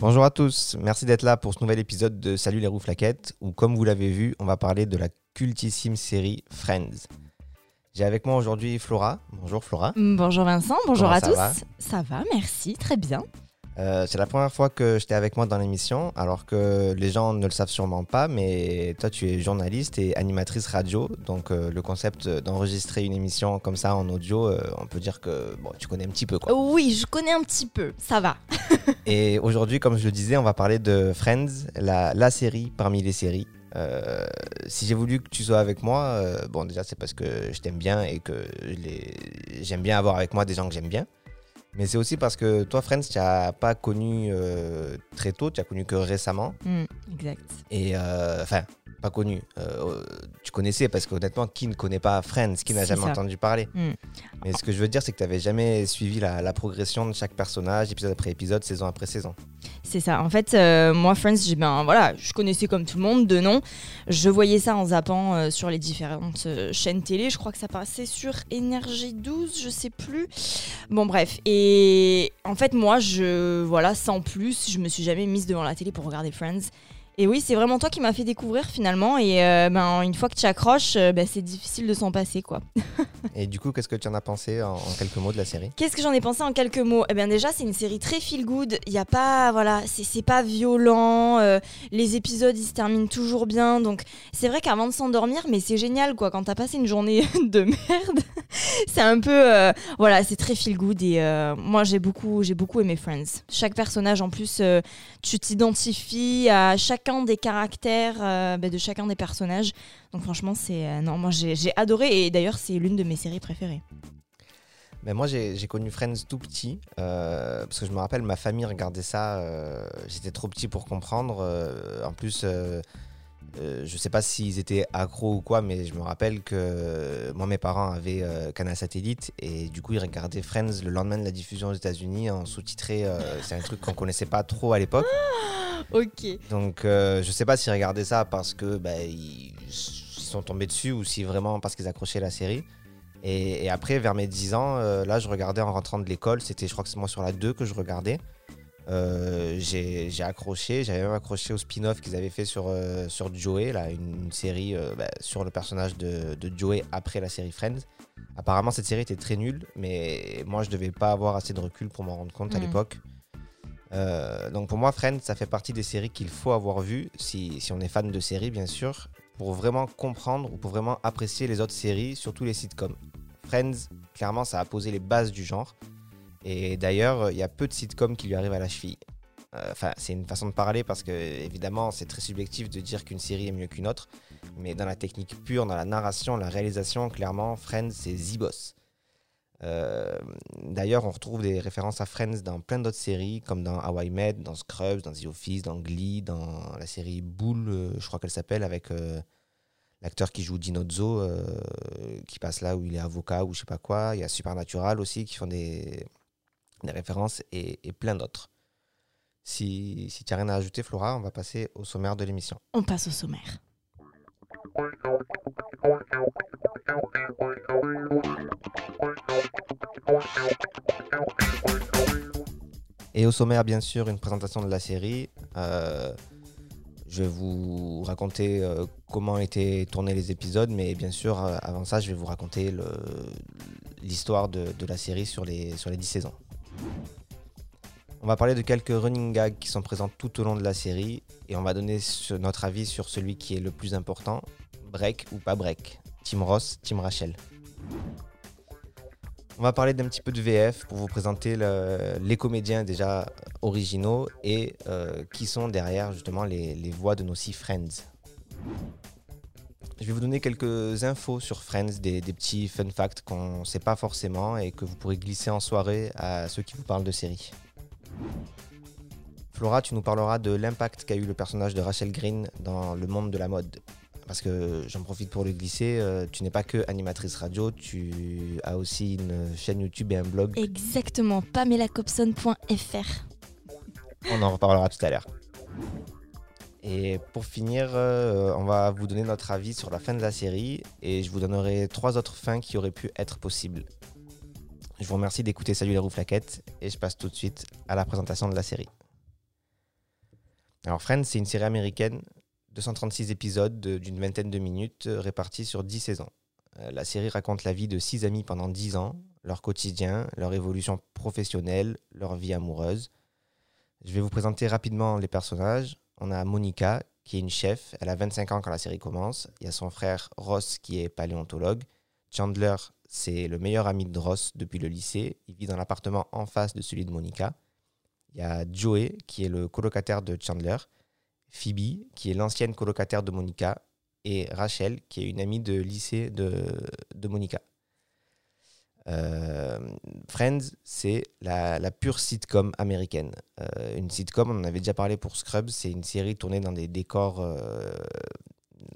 Bonjour à tous, merci d'être là pour ce nouvel épisode de Salut les roues flaquettes, où comme vous l'avez vu, on va parler de la cultissime série Friends. J'ai avec moi aujourd'hui Flora. Bonjour Flora. Bonjour Vincent, bonjour Comment à ça tous. va? Ça va, merci, très bien. Euh, c'est la première fois que j'étais avec moi dans l'émission, alors que les gens ne le savent sûrement pas, mais toi tu es journaliste et animatrice radio, donc euh, le concept d'enregistrer une émission comme ça en audio, euh, on peut dire que bon, tu connais un petit peu quoi. Oui, je connais un petit peu, ça va. Et aujourd'hui, comme je le disais, on va parler de Friends, la, la série parmi les séries. Euh, si j'ai voulu que tu sois avec moi, euh, bon déjà c'est parce que je t'aime bien et que j'aime bien avoir avec moi des gens que j'aime bien. Mais c'est aussi parce que toi, Friends, tu n'as pas connu euh, très tôt, tu as connu que récemment. Hmm, exact. Et euh, enfin, pas connu. Euh, tu connaissais parce qu'honnêtement, qui ne connaît pas Friends Qui n'a jamais ça. entendu parler Mm. Mais ce que je veux dire, c'est que tu n'avais jamais suivi la, la progression de chaque personnage, épisode après épisode, saison après saison. C'est ça. En fait, euh, moi, Friends, ben, voilà, je connaissais comme tout le monde de nom. Je voyais ça en zappant euh, sur les différentes chaînes télé. Je crois que ça passait sur Énergie 12, je sais plus. Bon, bref. Et en fait, moi, je voilà, sans plus, je me suis jamais mise devant la télé pour regarder Friends. Et oui, c'est vraiment toi qui m'as fait découvrir finalement. Et euh, ben, une fois que tu accroches, euh, ben, c'est difficile de s'en passer, quoi. Et du coup, qu'est-ce que tu en as pensé en, en quelques mots de la série? Qu'est-ce que j'en ai pensé en quelques mots? Eh bien déjà, c'est une série très feel good. Il y a pas, voilà, c'est pas violent. euh, les épisodes, ils se terminent toujours bien. Donc c'est vrai qu'avant de s'endormir, mais c'est génial quoi. Quand t'as passé une journée de merde, c'est un peu, voilà, c'est très feel good. Et moi, j'ai beaucoup, j'ai beaucoup aimé Friends. Chaque personnage, en plus, tu t'identifies à chacun des caractères euh, ben, de chacun des personnages. Donc franchement, c'est euh, non, moi j'ai adoré. Et d'ailleurs, c'est l'une de mes séries préférées. Ben, Moi, j'ai connu Friends tout petit, euh, parce que je me rappelle, ma famille regardait ça, j'étais trop petit pour comprendre. en plus, euh, je sais pas s'ils étaient accros ou quoi, mais je me rappelle que euh, moi, mes parents avaient euh, Canal Satellite, et du coup, ils regardaient Friends le lendemain de la diffusion aux États-Unis en sous-titré. euh, C'est un truc qu'on connaissait pas trop à l'époque. Ok. Donc, je sais pas s'ils regardaient ça parce que bah, ils, ils sont tombés dessus ou si vraiment parce qu'ils accrochaient la série. Et, et après, vers mes 10 ans, là, je regardais en rentrant de l'école. C'était, je crois que c'est moi sur la 2 que je regardais. Euh, j'ai accroché, j'avais même accroché au spin-off qu'ils avaient fait sur, euh, sur Joey, là, une, une série euh, bah, sur le personnage de, de Joey après la série Friends. Apparemment, cette série était très nulle, mais moi, je devais pas avoir assez de recul pour m'en rendre compte à Mhm. l'époque. Donc pour moi, Friends, ça fait partie des séries qu'il faut avoir vues, si, si on est fan de séries, bien sûr, pour vraiment comprendre ou pour vraiment apprécier les autres séries, surtout les sitcoms. Friends, clairement, ça a posé les bases du genre. Et d'ailleurs, il y a peu de sitcoms qui lui arrivent à la cheville. Euh, Enfin, c'est une façon de parler parce que, évidemment, c'est très subjectif de dire qu'une série est mieux qu'une autre. Mais dans la technique pure, dans la narration, la réalisation, clairement, Friends, c'est Zibos. Euh, D'ailleurs, on retrouve des références à Friends dans plein d'autres séries, comme dans How I Met, dans Scrubs, dans The Office, dans Glee, dans la série Bull, euh, je crois qu'elle s'appelle, avec euh, l'acteur qui joue Dinozzo, qui passe là où il est avocat ou je sais pas quoi. Il y a Supernatural aussi qui font des, des références et, et plein d'autres. Si, si tu n'as rien à ajouter, Flora, on va passer au sommaire de l'émission. On passe au sommaire. Et au sommaire, bien sûr, une présentation de la série. Euh, je vais vous raconter euh, comment étaient tournés les épisodes, mais bien sûr, euh, avant ça, je vais vous raconter l'histoire de, de la série sur les, sur les 10 saisons. On va parler de quelques running gags qui sont présents tout au long de la série, et on va donner notre avis sur celui qui est le plus important, break ou pas break, Team Ross, Team Rachel. On va parler d'un petit peu de VF pour vous présenter le- les comédiens déjà originaux et euh, qui sont derrière justement les voix de nos six Friends. Je vais vous donner quelques infos sur Friends, des, des petits fun facts qu'on ne sait pas forcément et que vous pourrez glisser en soirée à ceux qui vous parlent de séries. Flora, tu nous parleras de l'impact qu'a eu le personnage de Rachel Green dans le monde de la mode. Parce que j'en profite pour le glisser, euh, tu n'es pas que animatrice radio, tu as aussi une chaîne YouTube et un blog. Exactement, pamelacobson.fr. On en reparlera tout à l'heure. Et pour finir, euh, on va vous donner notre avis sur la fin de la série et je vous donnerai trois autres fins qui auraient pu être possibles. Je vous remercie d'écouter Salut les roues flaquettes et je passe tout de suite à la présentation de la série. Alors Friends, c'est une série américaine, 236 épisodes d'une vingtaine de minutes euh, répartis sur 10 saisons. Euh, la série raconte la vie de six amis pendant 10 ans, leur quotidien, leur évolution professionnelle, leur vie amoureuse. Je vais vous présenter rapidement les personnages. On a Monica, qui est une chef. Elle a 25 ans quand la série commence. Il y a son frère Ross, qui est paléontologue. Chandler, c'est le meilleur ami de Ross depuis le lycée. Il vit dans l'appartement en face de celui de Monica. Il y a Joey, qui est le colocataire de Chandler. Phoebe, qui est l'ancienne colocataire de Monica. Et Rachel, qui est une amie de lycée de, de Monica. Euh, Friends, c'est la, pure sitcom américaine. Euh, une sitcom, on en avait déjà parlé pour Scrubs, c'est une série tournée dans des décors, euh,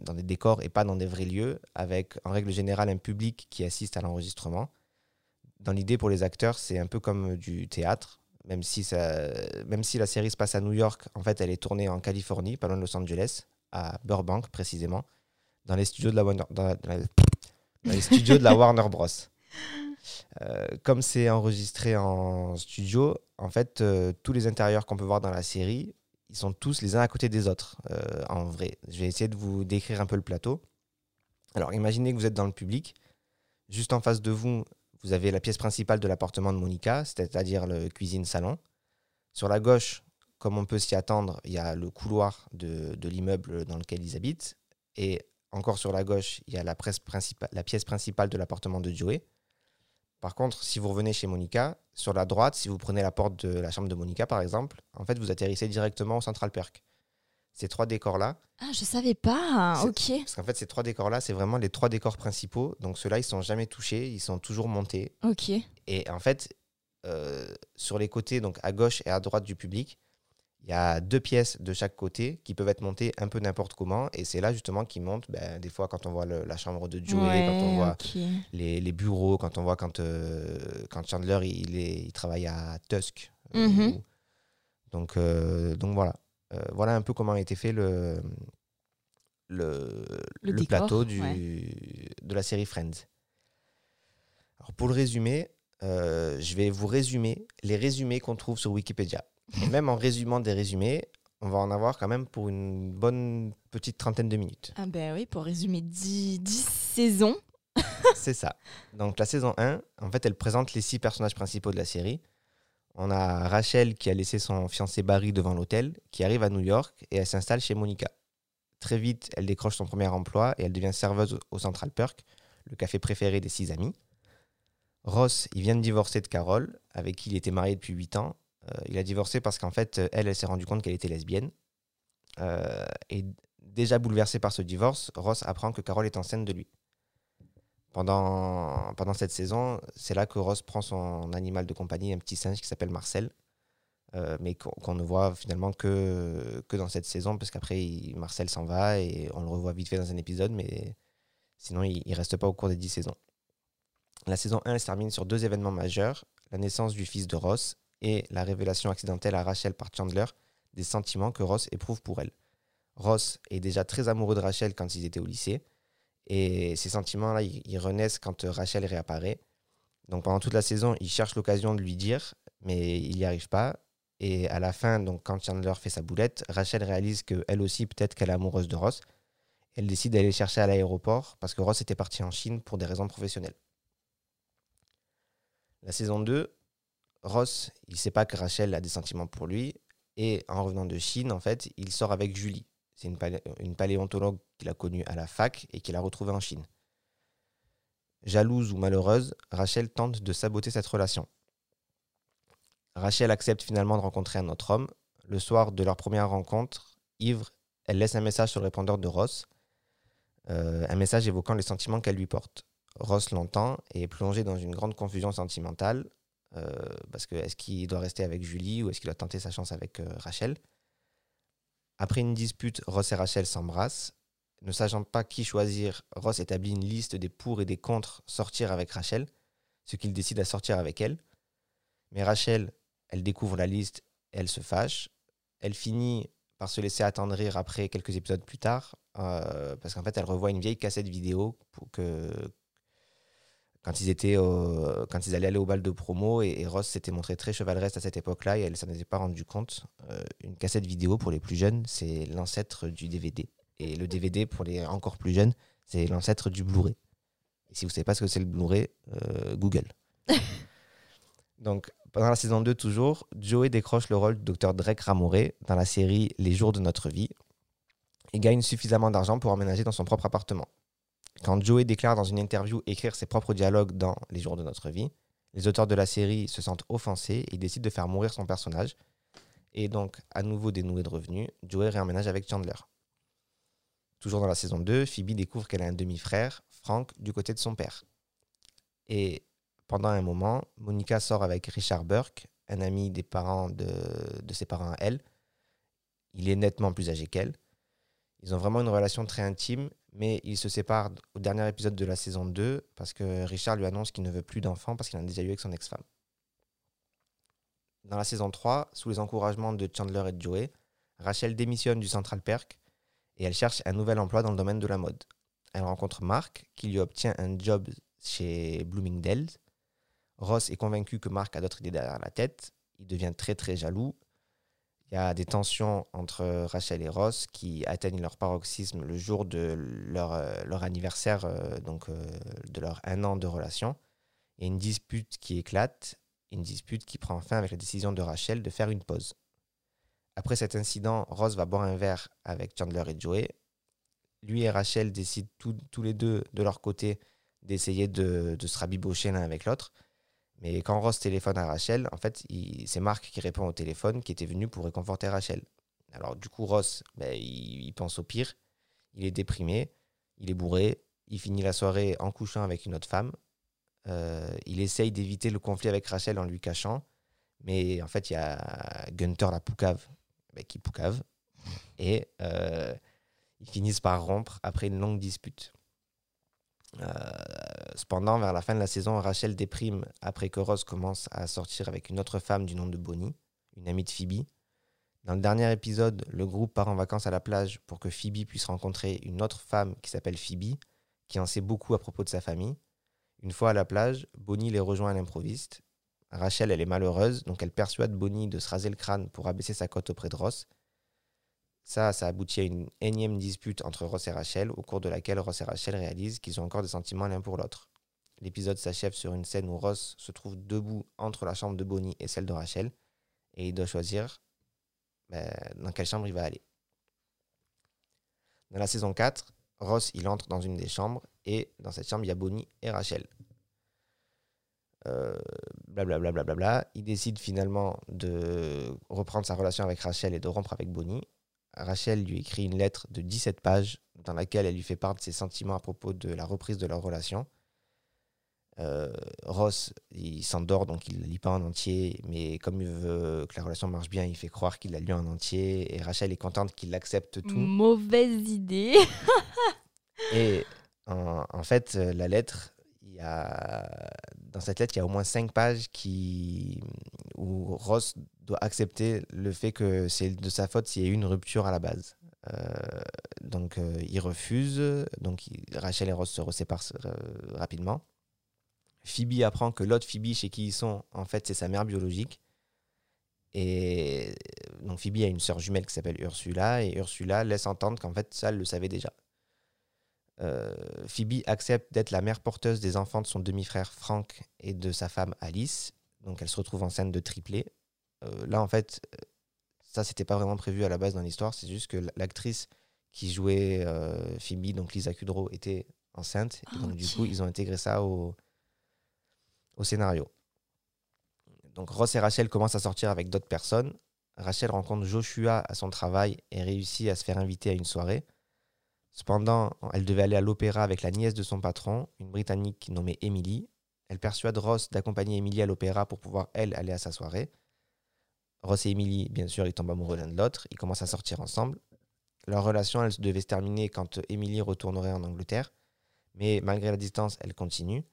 dans des décors et pas dans des vrais lieux, avec en règle générale un public qui assiste à l'enregistrement. Dans l'idée pour les acteurs, c'est un peu comme du théâtre, même si, ça, même si la série se passe à New York, en fait, elle est tournée en Californie, pas loin de Los Angeles, à Burbank précisément, dans les studios de la Warner, dans les studios de la Warner Bros. Euh, comme c'est enregistré en studio, en fait, euh, tous les intérieurs qu'on peut voir dans la série, ils sont tous les uns à côté des autres, euh, en vrai. Je vais essayer de vous décrire un peu le plateau. Alors, imaginez que vous êtes dans le public. Juste en face de vous, vous avez la pièce principale de l'appartement de Monica, c'est-à-dire le cuisine-salon. Sur la gauche, comme on peut s'y attendre, il y a le couloir de, l'immeuble dans lequel ils habitent. Et encore sur la gauche, il y a la, la pièce principale de l'appartement de Joey. Par contre, si vous revenez chez Monica, sur la droite, si vous prenez la porte de la chambre de Monica, par exemple, en fait, vous atterrissez directement au Central Perk. Ces trois décors-là. Ah, je savais pas. Ok. Parce qu'en fait, ces trois décors-là, c'est vraiment les trois décors principaux. Donc, ceux-là, ils sont jamais touchés, ils sont toujours montés. Ok. Et en fait, euh, sur les côtés, donc à gauche et à droite du public, il y a deux pièces de chaque côté qui peuvent être montées un peu n'importe comment. Et c'est là justement qu'ils montent, ben, des fois quand on voit la chambre de Joey, quand on voit les, bureaux, quand on voit quand, euh, quand Chandler il, il travaille à Tusk. Euh, mhm. donc, euh, donc voilà. voilà un peu comment a été fait le, le, le, plateau du, de la série Friends. Alors pour le résumé, je vais vous résumer les résumés qu'on trouve sur Wikipédia même en résumant des résumés, on va en avoir quand même pour une bonne petite trentaine de minutes. Ah ben oui, pour résumer 10, saisons. C'est ça. Donc la saison 1, en fait, elle présente les six personnages principaux de la série. On a Rachel qui a laissé son fiancé Barry devant l'hôtel, qui arrive à New York et elle s'installe chez Monica. Très vite, elle décroche son premier emploi et elle devient serveuse au Central Perk, le café préféré des six amis. Ross, il vient de divorcer de Carol, avec qui il était marié depuis 8 ans, il a divorcé parce qu'en fait, elle, elle s'est rendue compte qu'elle était lesbienne. Euh, et déjà bouleversé par ce divorce, Ross apprend que Carole est enceinte de lui. Pendant, pendant cette saison, c'est là que Ross prend son animal de compagnie, un petit singe qui s'appelle Marcel, euh, mais qu'on ne voit finalement que, que dans cette saison, parce qu'après, Marcel s'en va et on le revoit vite fait dans un épisode, mais sinon, il ne reste pas au cours des dix saisons. La saison 1 elle se termine sur deux événements majeurs, la naissance du fils de Ross et la révélation accidentelle à Rachel par Chandler des sentiments que Ross éprouve pour elle. Ross est déjà très amoureux de Rachel quand ils étaient au lycée, et ces sentiments-là, ils, renaissent quand Rachel réapparaît. Donc pendant toute la saison, il cherche l'occasion de lui dire, mais il n'y arrive pas. Et à la fin, donc quand Chandler fait sa boulette, Rachel réalise qu'elle aussi, peut-être qu'elle est amoureuse de Ross. Elle décide d'aller chercher à l'aéroport parce que Ross était parti en Chine pour des raisons professionnelles. La saison 2, Ross, il sait pas que Rachel a des sentiments pour lui. Et en revenant de Chine, en fait, il sort avec Julie. C'est une, paléontologue qu'il a connue à la fac et qu'il a retrouvée en Chine. Jalouse ou malheureuse, Rachel tente de saboter cette relation. Rachel accepte finalement de rencontrer un autre homme. Le soir de leur première rencontre, ivre, elle laisse un message sur le répondeur de Ross, euh, un message évoquant les sentiments qu'elle lui porte. Ross l'entend et est plongé dans une grande confusion sentimentale. Euh, parce que est-ce qu'il doit rester avec Julie ou est-ce qu'il doit tenter sa chance avec euh, Rachel? Après une dispute, Ross et Rachel s'embrassent. Ne sachant pas qui choisir, Ross établit une liste des pour et des contre sortir avec Rachel, ce qu'il décide à sortir avec elle. Mais Rachel, elle découvre la liste elle se fâche. Elle finit par se laisser attendrir après quelques épisodes plus tard, euh, parce qu'en fait, elle revoit une vieille cassette vidéo pour que, quand ils étaient au- quand ils allaient aller au bal de promo et, et Ross s'était montré très chevaleresque à cette époque-là et elle s'en était pas rendu compte. Euh, une cassette vidéo pour les plus jeunes, c'est l'ancêtre du DVD. Et le DVD pour les encore plus jeunes, c'est l'ancêtre du Blu-ray. Et si vous savez pas ce que c'est le Blu-ray, euh, Google. Donc pendant la saison 2 toujours, Joey décroche le rôle du Dr Drake Ramoré dans la série Les jours de notre vie et gagne suffisamment d'argent pour emménager dans son propre appartement. Quand Joey déclare dans une interview écrire ses propres dialogues dans Les jours de notre vie, les auteurs de la série se sentent offensés et décident de faire mourir son personnage. Et donc, à nouveau dénoué de revenus, Joey réemménage avec Chandler. Toujours dans la saison 2, Phoebe découvre qu'elle a un demi-frère, Frank, du côté de son père. Et pendant un moment, Monica sort avec Richard Burke, un ami des parents de, de ses parents à elle. Il est nettement plus âgé qu'elle. Ils ont vraiment une relation très intime, mais ils se séparent au dernier épisode de la saison 2 parce que Richard lui annonce qu'il ne veut plus d'enfants parce qu'il en a déjà eu avec son ex-femme. Dans la saison 3, sous les encouragements de Chandler et de Joey, Rachel démissionne du Central Perk et elle cherche un nouvel emploi dans le domaine de la mode. Elle rencontre Mark qui lui obtient un job chez Bloomingdale's. Ross est convaincu que Mark a d'autres idées derrière la tête. Il devient très très jaloux. Il y a des tensions entre Rachel et Ross qui atteignent leur paroxysme le jour de leur, euh, leur anniversaire, euh, donc euh, de leur un an de relation. Il y a une dispute qui éclate, une dispute qui prend fin avec la décision de Rachel de faire une pause. Après cet incident, Ross va boire un verre avec Chandler et Joey. Lui et Rachel décident tous- tous les deux de leur côté d'essayer de, de se rabibocher l'un avec l'autre. Mais quand Ross téléphone à Rachel, en fait, c'est Marc qui répond au téléphone, qui était venu pour réconforter Rachel. Alors du coup, Ross, ben, il, il pense au pire. Il est déprimé, il est bourré, il finit la soirée en couchant avec une autre femme. Euh, il essaye d'éviter le conflit avec Rachel en lui cachant. Mais en fait, il y a Gunther la poucave ben, qui poucave. Et euh, ils finissent par rompre après une longue dispute. Euh, cependant, vers la fin de la saison, Rachel déprime après que Ross commence à sortir avec une autre femme du nom de Bonnie, une amie de Phoebe. Dans le dernier épisode, le groupe part en vacances à la plage pour que Phoebe puisse rencontrer une autre femme qui s'appelle Phoebe, qui en sait beaucoup à propos de sa famille. Une fois à la plage, Bonnie les rejoint à l'improviste. Rachel, elle est malheureuse, donc elle persuade Bonnie de se raser le crâne pour abaisser sa cote auprès de Ross. Ça, ça aboutit à une énième dispute entre Ross et Rachel, au cours de laquelle Ross et Rachel réalisent qu'ils ont encore des sentiments l'un pour l'autre. L'épisode s'achève sur une scène où Ross se trouve debout entre la chambre de Bonnie et celle de Rachel, et il doit choisir ben, dans quelle chambre il va aller. Dans la saison 4, Ross il entre dans une des chambres, et dans cette chambre il y a Bonnie et Rachel. Euh, blablabla, blablabla. Il décide finalement de reprendre sa relation avec Rachel et de rompre avec Bonnie. Rachel lui écrit une lettre de 17 pages dans laquelle elle lui fait part de ses sentiments à propos de la reprise de leur relation. Euh, Ross, il s'endort, donc il ne lit pas en entier, mais comme il veut que la relation marche bien, il fait croire qu'il l'a lu en entier. Et Rachel est contente qu'il accepte tout. Mauvaise idée. Et en, en fait, euh, la lettre, il y a, dans cette lettre, il y a au moins cinq pages qui, où Ross doit accepter le fait que c'est de sa faute s'il y a eu une rupture à la base. Euh, donc, euh, il refuse. Donc, Rachel et Ross se reséparent euh, rapidement. Phoebe apprend que l'autre Phoebe chez qui ils sont, en fait, c'est sa mère biologique. Et donc, Phoebe a une sœur jumelle qui s'appelle Ursula. Et Ursula laisse entendre qu'en fait, ça, elle le savait déjà. Euh, Phoebe accepte d'être la mère porteuse des enfants de son demi-frère Frank et de sa femme Alice. Donc elle se retrouve enceinte de triplés. Euh, là, en fait, ça, c'était pas vraiment prévu à la base dans l'histoire. C'est juste que l'actrice qui jouait euh, Phoebe, donc Lisa Kudrow, était enceinte. Et donc, du coup, ils ont intégré ça au, au scénario. Donc Ross et Rachel commencent à sortir avec d'autres personnes. Rachel rencontre Joshua à son travail et réussit à se faire inviter à une soirée. Cependant, elle devait aller à l'opéra avec la nièce de son patron, une Britannique nommée Emily. Elle persuade Ross d'accompagner Emily à l'opéra pour pouvoir, elle, aller à sa soirée. Ross et Emily, bien sûr, ils tombent amoureux l'un de l'autre. Ils commencent à sortir ensemble. Leur relation, elle devait se terminer quand Emily retournerait en Angleterre. Mais malgré la distance, elle continue.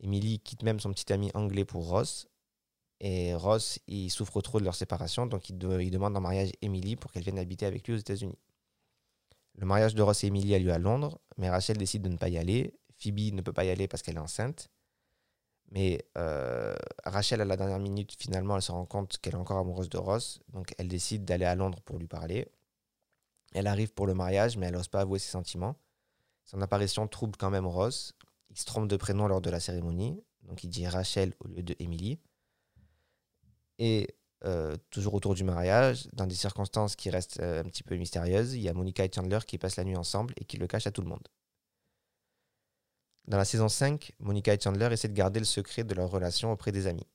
Emily quitte même son petit ami anglais pour Ross. Et Ross, il souffre trop de leur séparation, donc il, de- il demande en mariage Emily pour qu'elle vienne habiter avec lui aux États-Unis. Le mariage de Ross et Emily a lieu à Londres, mais Rachel décide de ne pas y aller. Phoebe ne peut pas y aller parce qu'elle est enceinte. Mais euh, Rachel, à la dernière minute, finalement, elle se rend compte qu'elle est encore amoureuse de Ross. Donc, elle décide d'aller à Londres pour lui parler. Elle arrive pour le mariage, mais elle n'ose pas avouer ses sentiments. Son apparition trouble quand même Ross. Il se trompe de prénom lors de la cérémonie. Donc, il dit Rachel au lieu de Emily. Et euh, toujours autour du mariage, dans des circonstances qui restent euh, un petit peu mystérieuses, il y a Monica et Chandler qui passent la nuit ensemble et qui le cachent à tout le monde. Dans la saison 5, Monica et Chandler essaient de garder le secret de leur relation auprès des amis.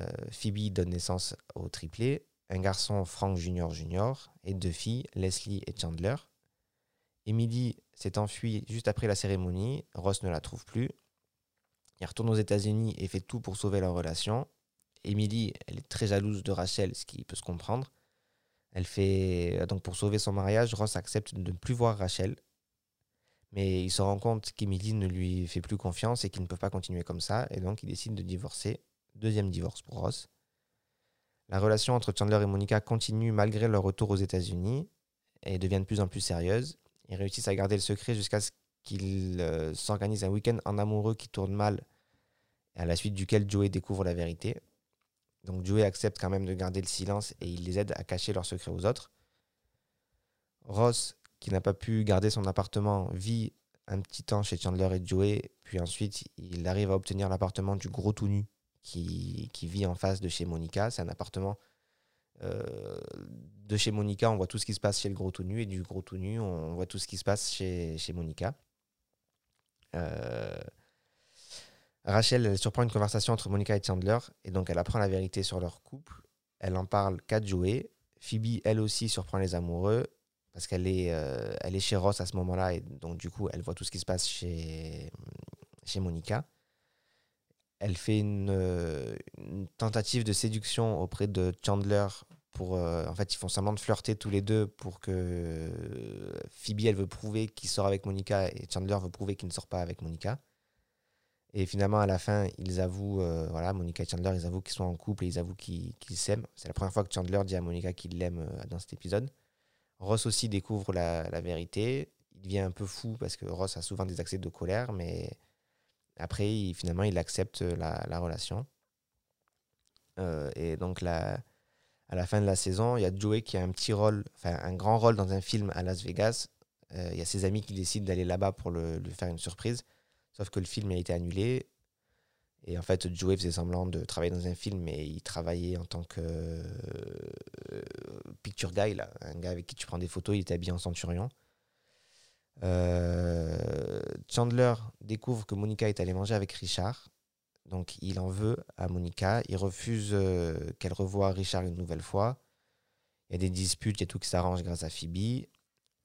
Euh, Phoebe donne naissance au triplé, un garçon Frank Jr. Jr. et deux filles, Leslie et Chandler. Emily s'est enfuie juste après la cérémonie, Ross ne la trouve plus. Il retourne aux États-Unis et fait tout pour sauver leur relation. Emily, elle est très jalouse de Rachel, ce qui peut se comprendre. Elle fait donc pour sauver son mariage, Ross accepte de ne plus voir Rachel, mais il se rend compte qu'Emily ne lui fait plus confiance et qu'ils ne peuvent pas continuer comme ça. Et donc, il décide de divorcer. Deuxième divorce pour Ross. La relation entre Chandler et Monica continue malgré leur retour aux États-Unis et devient de plus en plus sérieuse. Ils réussissent à garder le secret jusqu'à ce qu'ils euh, s'organisent un week-end en amoureux qui tourne mal, à la suite duquel Joey découvre la vérité. Donc Joey accepte quand même de garder le silence et il les aide à cacher leur secret aux autres. Ross qui n'a pas pu garder son appartement, vit un petit temps chez Chandler et Joey, puis ensuite il arrive à obtenir l'appartement du gros tout nu qui, qui, vit en face de chez Monica. C'est un appartement euh, de chez Monica, on voit tout ce qui se passe chez le gros tout nu, et du gros tout nu, on voit tout ce qui se passe chez, chez Monica. Euh, Rachel elle surprend une conversation entre Monica et Chandler, et donc elle apprend la vérité sur leur couple. Elle en parle qu'à Joey. Phoebe, elle aussi, surprend les amoureux parce qu'elle est, euh, est chez Ross à ce moment-là, et donc du coup, elle voit tout ce qui se passe chez, chez Monica. Elle fait une, euh, tentative de séduction auprès de Chandler pour, euh, en fait, ils font semblant de flirter tous les deux pour que Phoebe, elle veut prouver qu'il sort avec Monica et Chandler veut prouver qu'il ne sort pas avec Monica. Et finalement, à la fin, ils avouent, voilà, Monica et Chandler, ils avouent qu'ils sont en couple et ils avouent qu'ils s'aiment. C'est la première fois que Chandler dit à Monica qu'il l'aime dans cet épisode. Ross aussi découvre la, vérité. Il devient un peu fou parce que Ross a souvent des accès de colère, mais après, finalement, il accepte la, la relation. Euh, et donc, à la fin de la saison, il y a Joey qui a un petit rôle, enfin un grand rôle dans un film à Las Vegas. Euh, il y a ses amis qui décident d'aller là-bas pour le, lui faire une surprise. Sauf que le film a été annulé. Et en fait, Joey faisait semblant de travailler dans un film, mais il travaillait en tant que euh, picture guy, là, un gars avec qui tu prends des photos, il était habillé en centurion. Euh, Chandler découvre que Monica est allée manger avec Richard. Donc il en veut à Monica. Il refuse euh, qu'elle revoie Richard une nouvelle fois. Il y a des disputes, il y a tout qui s'arrange grâce à Phoebe.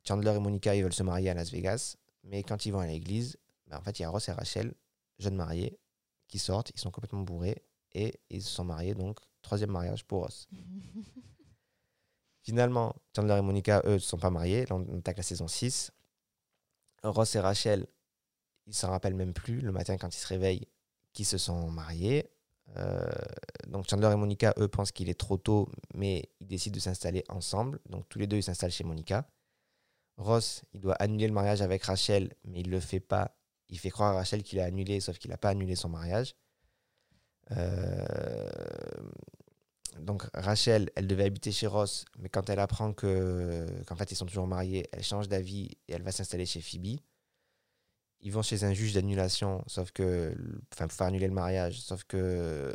Chandler et Monica, ils veulent se marier à Las Vegas. Mais quand ils vont à l'église, ben, en fait, il y a Ross et Rachel, jeunes mariés, qui sortent, ils sont complètement bourrés et ils se sont mariés, donc troisième mariage pour Ross. Finalement, Chandler et Monica, eux, ne sont pas mariés. Là, on attaque la saison 6. Ross et Rachel, ils s'en rappellent même plus le matin quand ils se réveillent qu'ils se sont mariés. Euh, donc Chandler et Monica, eux, pensent qu'il est trop tôt, mais ils décident de s'installer ensemble. Donc tous les deux, ils s'installent chez Monica. Ross, il doit annuler le mariage avec Rachel, mais il ne le fait pas il fait croire à Rachel qu'il a annulé, sauf qu'il n'a pas annulé son mariage. Euh, donc Rachel, elle devait habiter chez Ross, mais quand elle apprend que qu'en fait ils sont toujours mariés, elle change d'avis et elle va s'installer chez Phoebe. Ils vont chez un juge d'annulation, sauf que, enfin pour faire annuler le mariage, sauf que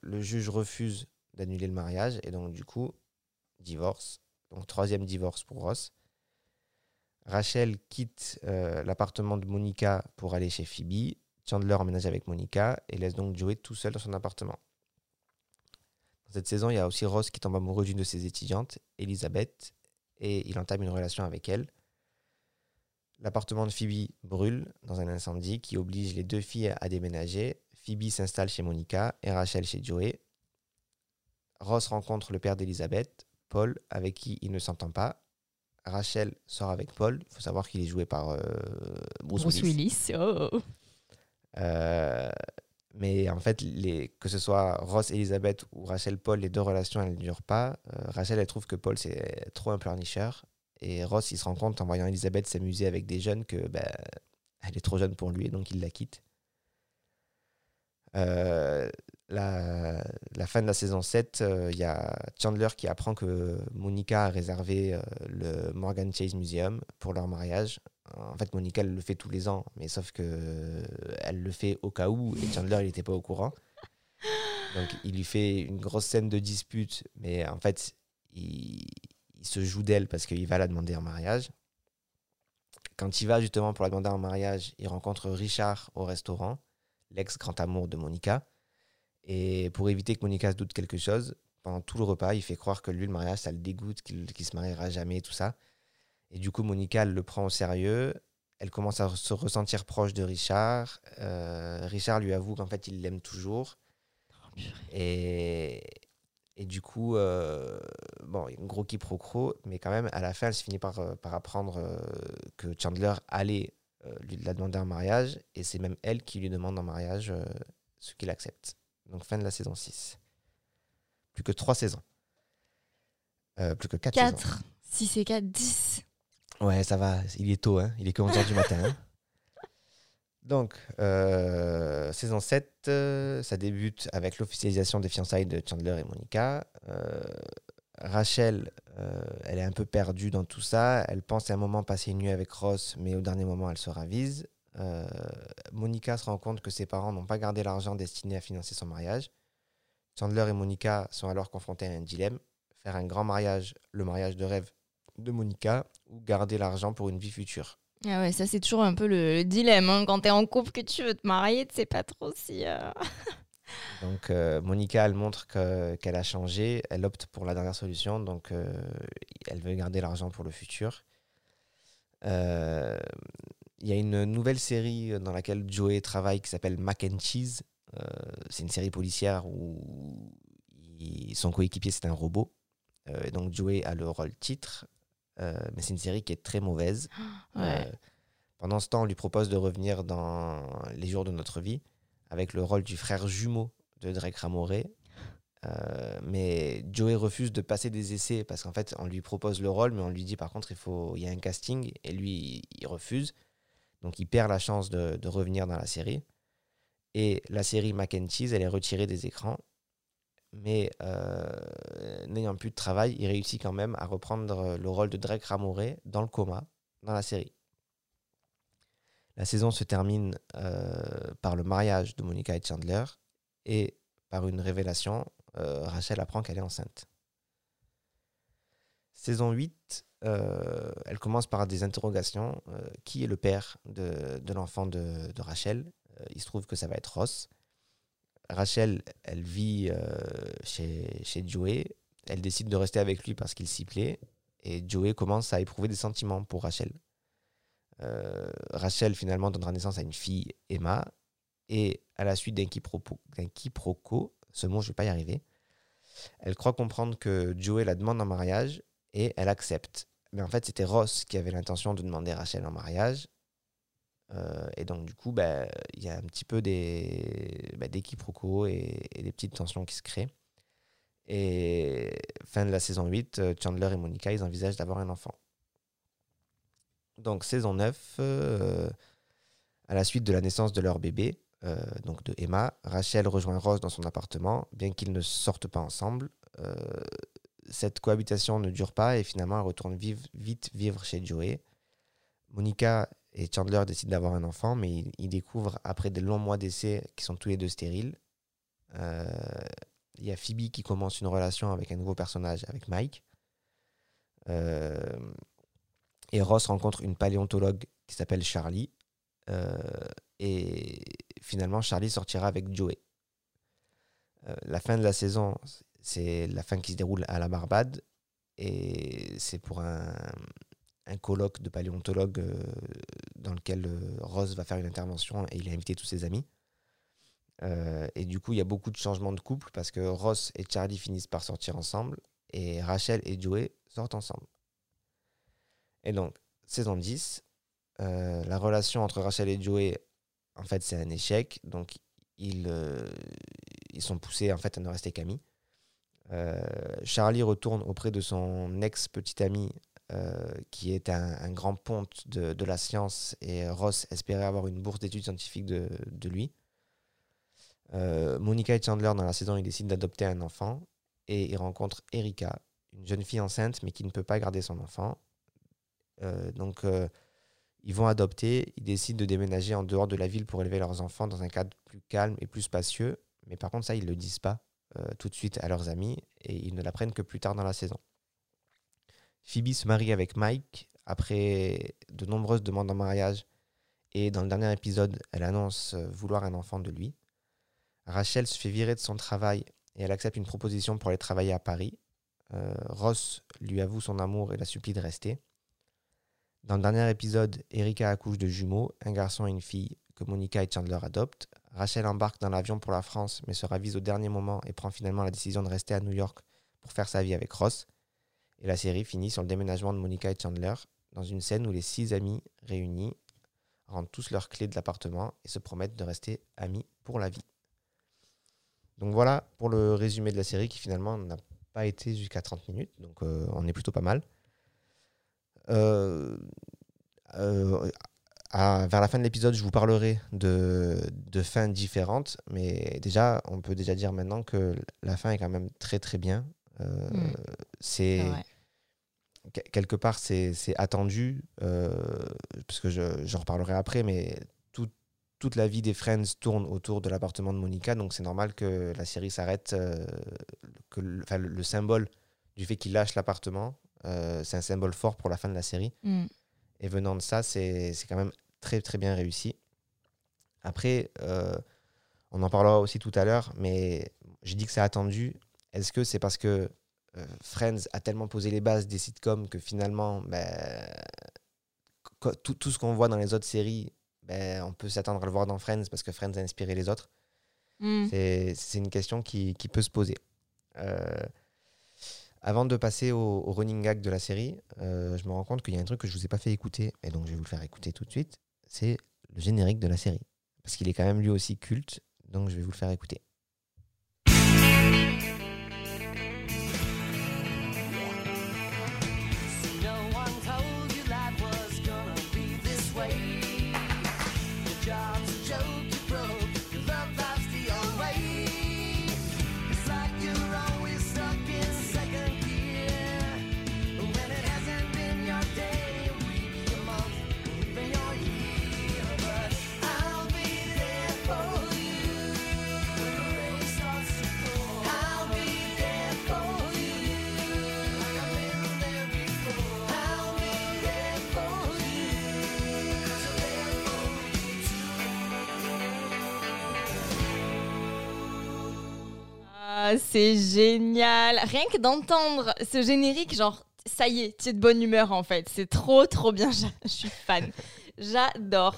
le juge refuse d'annuler le mariage et donc du coup divorce. Donc troisième divorce pour Ross. Rachel quitte euh, l'appartement de Monica pour aller chez Phoebe. Chandler emménage avec Monica et laisse donc Joey tout seul dans son appartement. Dans cette saison, il y a aussi Ross qui tombe amoureux d'une de ses étudiantes, Elisabeth, et il entame une relation avec elle. L'appartement de Phoebe brûle dans un incendie qui oblige les deux filles à déménager. Phoebe s'installe chez Monica et Rachel chez Joey. Ross rencontre le père d'Elisabeth, Paul, avec qui il ne s'entend pas, Rachel sort avec Paul. Il faut savoir qu'il est joué par euh, Bruce, Bruce, Willis. Oh. Euh, mais en fait, les, que ce soit Ross, Elisabeth ou Rachel, Paul, les deux relations, elles ne durent pas. Euh, Rachel, elle trouve que Paul, c'est trop un pleurnicheur. Et Ross, il se rend compte en voyant Elisabeth s'amuser avec des jeunes que ben, elle est trop jeune pour lui et donc il la quitte. Euh, la, fin de la saison 7, il y a Chandler qui apprend que Monica a réservé le Morgan Chase Museum pour leur mariage. En fait, Monica, le fait tous les ans, mais sauf que elle le fait au cas où, et Chandler, il n'était pas au courant. Donc, il lui fait une grosse scène de dispute, mais en fait, il, il se joue d'elle parce qu'il va la demander en mariage. Quand il va justement pour la demander en mariage, il rencontre Richard au restaurant, l'ex-grand amour de Monica. Et pour éviter que Monica se doute quelque chose, pendant tout le repas, il fait croire que lui, le mariage, ça le dégoûte, qu'il ne se mariera jamais, tout ça. Et du coup, Monica, elle le prend au sérieux. Elle commence à se ressentir proche de Richard. Euh, Richard lui avoue qu'en fait, il l'aime toujours. Et, du coup, euh, bon, gros quiproquo, mais quand même, à la fin, elle se finit par, euh, par apprendre que Chandler allait lui la demander en mariage, et c'est même elle qui lui demande en mariage ce qu'il accepte. Donc, fin de la saison 6. Plus que 3 saisons. plus que 4, 4 saisons. 6 et 4, 10. Ouais, ça va, il est tôt, hein. il est que 11h du matin. Hein. Donc, euh, saison 7, euh, ça débute avec l'officialisation des fiançailles de Chandler et Monica. Euh, Rachel, elle est un peu perdue dans tout ça. Elle pense à un moment passer une nuit avec Ross, mais au dernier moment, elle se ravise. Monica se rend compte que ses parents n'ont pas gardé l'argent destiné à financer son mariage. Chandler et Monica sont alors confrontés à un dilemme faire un grand mariage, le mariage de rêve de Monica, ou garder l'argent pour une vie future? Ah ouais, ça c'est toujours un peu le, dilemme. Hein. Quand tu es en couple, que tu veux te marier, tu sais pas trop si. Euh, donc euh, Monica, elle montre qu'elle a changé. Elle opte pour la dernière solution. Donc euh, elle veut garder l'argent pour le futur. Il y a une nouvelle série dans laquelle Joey travaille qui s'appelle Mac and Cheese. c'est une série policière où son coéquipier c'est un robot. et donc Joey a le rôle titre. Euh, mais c'est une série qui est très mauvaise. Euh, pendant ce temps, on lui propose de revenir dans Les jours de notre vie avec le rôle du frère jumeau de Drake Ramoré. Euh, mais Joey refuse de passer des essais parce qu'en fait, on lui propose le rôle, mais on lui dit par contre, il, faut, il y a un casting et lui, il refuse. Donc, il perd la chance de, revenir dans la série. Et la série Mac elle est retirée des écrans mais euh, n'ayant plus de travail, il réussit quand même à reprendre le rôle de Drake Ramoré dans le coma, dans la série. La saison se termine euh, par le mariage de Monica et Chandler et par une révélation, euh, Rachel apprend qu'elle est enceinte. Saison 8, elle commence par des interrogations. qui est le père de, l'enfant de, Rachel? Il se trouve que ça va être Ross. Rachel, elle vit euh, chez, chez Joey. Elle décide de rester avec lui parce qu'il s'y plaît. Et Joey commence à éprouver des sentiments pour Rachel. Euh, Rachel finalement donnera naissance à une fille, Emma. Et à la suite d'un quiproquo, ce mot je ne vais pas y arriver, elle croit comprendre que Joey la demande en mariage et elle accepte. Mais en fait, c'était Ross qui avait l'intention de demander Rachel en mariage. Euh, et donc, du coup, bah, il y a un petit peu des, bah, des quiproquos et, des petites tensions qui se créent. Et fin de la saison 8, euh, Chandler et Monica, ils envisagent d'avoir un enfant. Donc, saison 9, euh, à la suite de la naissance de leur bébé, donc de Emma, Rachel rejoint Ross dans son appartement, bien qu'ils ne sortent pas ensemble. Cette cohabitation ne dure pas et finalement, elle retourne vite vivre chez Joey. Monica et Chandler décide d'avoir un enfant, mais il, découvre, après des longs mois d'essai, qu'ils sont tous les deux stériles. Euh, il y a Phoebe qui commence une relation avec un nouveau personnage, avec Mike. Euh, et Ross rencontre une paléontologue qui s'appelle Charlie. Euh, et finalement, Charlie sortira avec Joey. la fin de la saison, c'est la fin qui se déroule à la Barbade. Et c'est pour un, colloque de paléontologues euh, dans lequel euh, Ross va faire une intervention et il a invité tous ses amis. Euh, et du coup, il y a beaucoup de changements de couple parce que Ross et Charlie finissent par sortir ensemble et Rachel et Joey sortent ensemble. Et donc, saison 10, la relation entre Rachel et Joey, en fait, c'est un échec. Donc, ils, ils sont poussés en fait à ne rester qu'amis. Charlie retourne auprès de son ex-petite amie euh, qui est un, grand ponte de, la science, et Ross espérait avoir une bourse d'études scientifiques de, lui. Euh, Monica et Chandler, dans la saison, ils décident d'adopter un enfant et ils rencontrent Erika, une jeune fille enceinte mais qui ne peut pas garder son enfant. Euh, donc, euh, ils vont adopter, ils décident de déménager en dehors de la ville pour élever leurs enfants dans un cadre plus calme et plus spacieux. Mais par contre, ça, ils ne le disent pas tout de suite à leurs amis et ils ne l'apprennent que plus tard dans la saison. Phoebe se marie avec Mike après de nombreuses demandes en mariage et dans le dernier épisode, elle annonce vouloir un enfant de lui. Rachel se fait virer de son travail et elle accepte une proposition pour aller travailler à Paris. Euh, Ross lui avoue son amour et la supplie de rester. Dans le dernier épisode, Erika accouche de jumeaux, un garçon et une fille, que Monica et Chandler adoptent. Rachel embarque dans l'avion pour la France, mais se ravise au dernier moment et prend finalement la décision de rester à New York pour faire sa vie avec Ross. Et la série finit sur le déménagement de Monica et Chandler, dans une scène où les six amis réunis rendent tous leurs clés de l'appartement et se promettent de rester amis pour la vie. Donc voilà pour le résumé de la série qui finalement n'a pas été jusqu'à 30 minutes, donc euh, on est plutôt pas mal. Euh, euh, vers la fin de l'épisode, je vous parlerai de, de, fins différentes, mais déjà, on peut déjà dire maintenant que la fin est quand même très très bien. Hmm. C'est quelque part c'est attendu, parce que j'en reparlerai après, mais toute la vie des Friends tourne autour de l'appartement de Monica, donc c'est normal que la série s'arrête, euh, que le, symbole du fait qu'il lâche l'appartement, euh, c'est un symbole fort pour la fin de la série. Mm. Et venant de ça, c'est quand même très très bien réussi. Après, euh, on en parlera aussi tout à l'heure, mais j'ai dit que c'est attendu. Est-ce que c'est parce que Friends a tellement posé les bases des sitcoms que finalement, ben, tout, tout, ce qu'on voit dans les autres séries ben, on peut s'attendre à le voir dans Friends parce que Friends a inspiré les autres hmm. C'est une question qui, qui, peut se poser. Euh, avant de passer au, running gag de la série, euh, je me rends compte qu'il y a un truc que je vous ai pas fait écouter, et donc je vais vous le faire écouter tout de suite. C'est le générique de la série. Parce qu'il est quand même lui aussi culte, donc je vais vous le faire écouter. C'est génial. Rien que d'entendre ce générique, genre, ça y est, tu es de bonne humeur en fait. C'est trop, trop bien. Je suis fan. J'adore.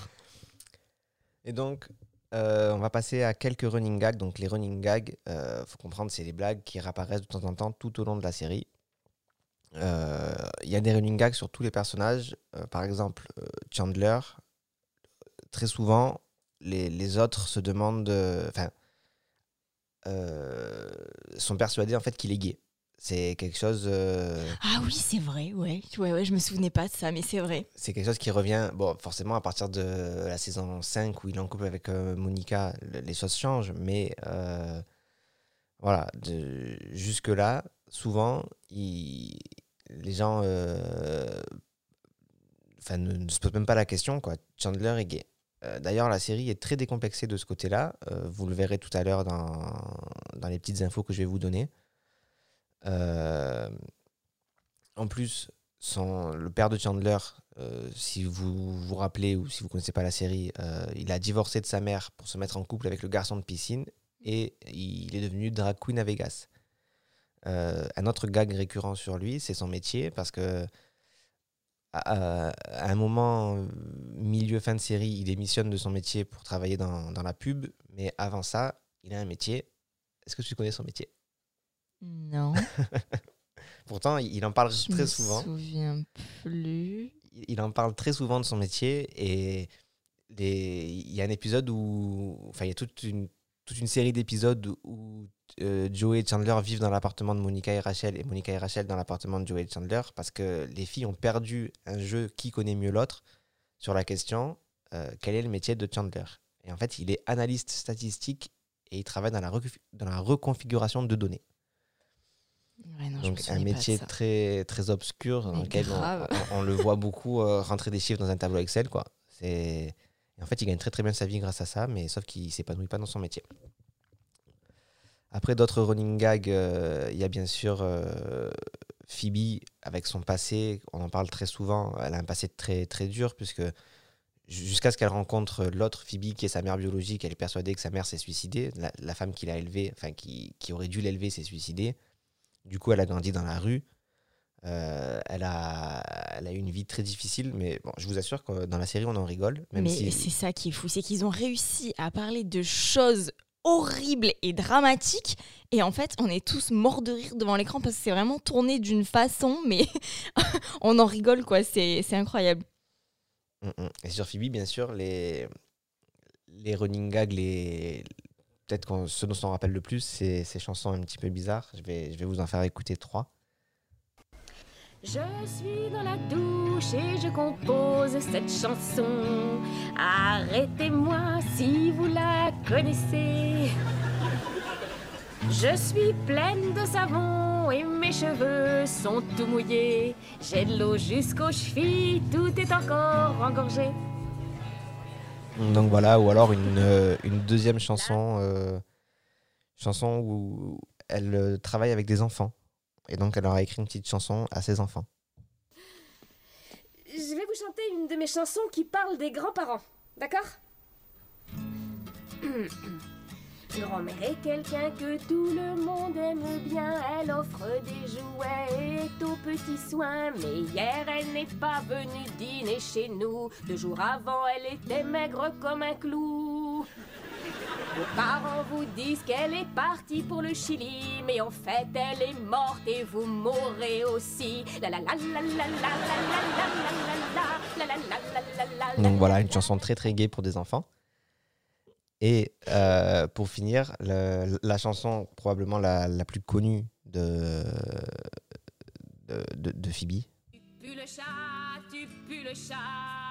Et donc, euh, on va passer à quelques running gags. Donc, les running gags, euh, faut comprendre, c'est les blagues qui réapparaissent de temps en temps tout au long de la série. Euh, il y a des running gags sur tous les personnages. par exemple, Chandler, très souvent, les, autres se demandent. Euh, sont persuadés en fait qu'il est gay. C'est quelque chose. Euh, ah oui, c'est vrai, ouais. ouais. Ouais, je me souvenais pas de ça, mais c'est vrai. C'est quelque chose qui revient, bon, forcément, à partir de la saison 5 où il est en couple avec euh, Monica, les choses changent, mais voilà, jusque-là, souvent, les gens enfin, ne, ne, se posent même pas la question, quoi. Chandler est gay. Euh, d'ailleurs, la série est très décomplexée de ce côté-là. Euh, vous le verrez tout à l'heure dans, les petites infos que je vais vous donner. Euh, en plus, le père de Chandler, si vous vous rappelez ou si vous ne connaissez pas la série, il a divorcé de sa mère pour se mettre en couple avec le garçon de piscine et il est devenu drag à Vegas. un autre gag récurrent sur lui, c'est son métier parce que à, un moment, milieu, fin de série, il démissionne de son métier pour travailler dans, dans la pub. Mais avant ça, il a un métier. Est-ce que tu connais son métier? Non. Pourtant, il en parle très souvent. Je me souviens plus. Il en parle très souvent de son métier et il y a un épisode où, enfin, il y a toute une, toute une série d'épisodes où euh, Joey et Chandler vivent dans l'appartement de Monica et Rachel et Monica et Rachel dans l'appartement de Joey et Chandler parce que les filles ont perdu un jeu qui connaît mieux l'autre sur la question euh, quel est le métier de Chandler? Et en fait, il est analyste statistique et il travaille dans la, dans la reconfiguration de données. Donc un métier très très obscur dans lequel on, le voit beaucoup euh, rentrer des chiffres dans un tableau Excel quoi. C'est en fait il gagne très très bien sa vie grâce à ça, mais sauf qu'il s'épanouit pas dans son métier. Après d'autres running gags, euh, il y a bien sûr euh, Phoebe avec son passé. On en parle très souvent. Elle a un passé très très dur puisque jusqu'à ce qu'elle rencontre l'autre Phoebe qui est sa mère biologique, elle est persuadée que sa mère s'est suicidée. La, femme qui l'a élevée, enfin qui aurait dû l'élever, s'est suicidée. Du coup, elle a grandi dans la rue. Euh, elle, a, elle a eu une vie très difficile, mais bon, je vous assure que dans la série, on en rigole. Même mais c'est ça qui est fou, c'est qu'ils ont réussi à parler de choses horribles et dramatiques, et en fait, on est tous morts de rire devant l'écran parce que c'est vraiment tourné d'une façon, mais on en rigole, quoi. C'est incroyable. Mm, mm. Et sur Phoebe, bien sûr, les, les running gags, les, peut-être ce dont on rappelle le plus, c'est ces chansons un petit peu bizarres. Je vais, je vais vous en faire écouter trois. Je suis dans la douche et je compose cette chanson. Arrêtez-moi si vous la connaissez. Je suis pleine de savon et mes cheveux sont tout mouillés. J'ai de l'eau jusqu'aux chevilles, tout est encore engorgé. Donc voilà, ou alors une, euh, deuxième chanson, euh, chanson où elle euh, travaille avec des enfants. Et donc elle aura écrit une petite chanson à ses enfants. Je vais vous chanter une de mes chansons qui parle des grands-parents, d'accord? Grand-mère est quelqu'un que tout le monde aime bien. Elle offre des jouets et aux petits soins. Mais hier, elle n'est pas venue dîner chez nous. Deux jours avant, elle était maigre comme un clou. Vos parents vous disent qu'elle est partie pour le Chili, mais en fait elle est morte et vous mourrez aussi. Donc voilà, une chanson très très gaie pour des enfants. Et euh, pour finir, la chanson probablement la, la plus connue de, de, de, de Phoebe. Tu pues le chat, tu pues le chat.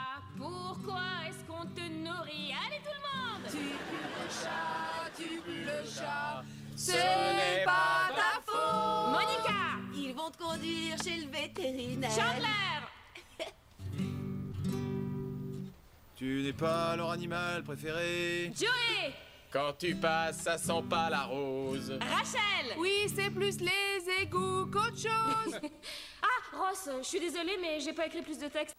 Pourquoi est-ce qu'on te nourrit? Allez tout le monde Tu pues le chat, tu pues le chat. Ce n'est pas ta faute. Monica Ils vont te conduire chez le vétérinaire. Chandler Tu n'es pas leur animal préféré? Joey Quand tu passes, ça sent pas la rose. Rachel Oui, c'est plus les égouts qu'autre chose. ah, Ross, je suis désolée, mais j'ai pas écrit plus de texte.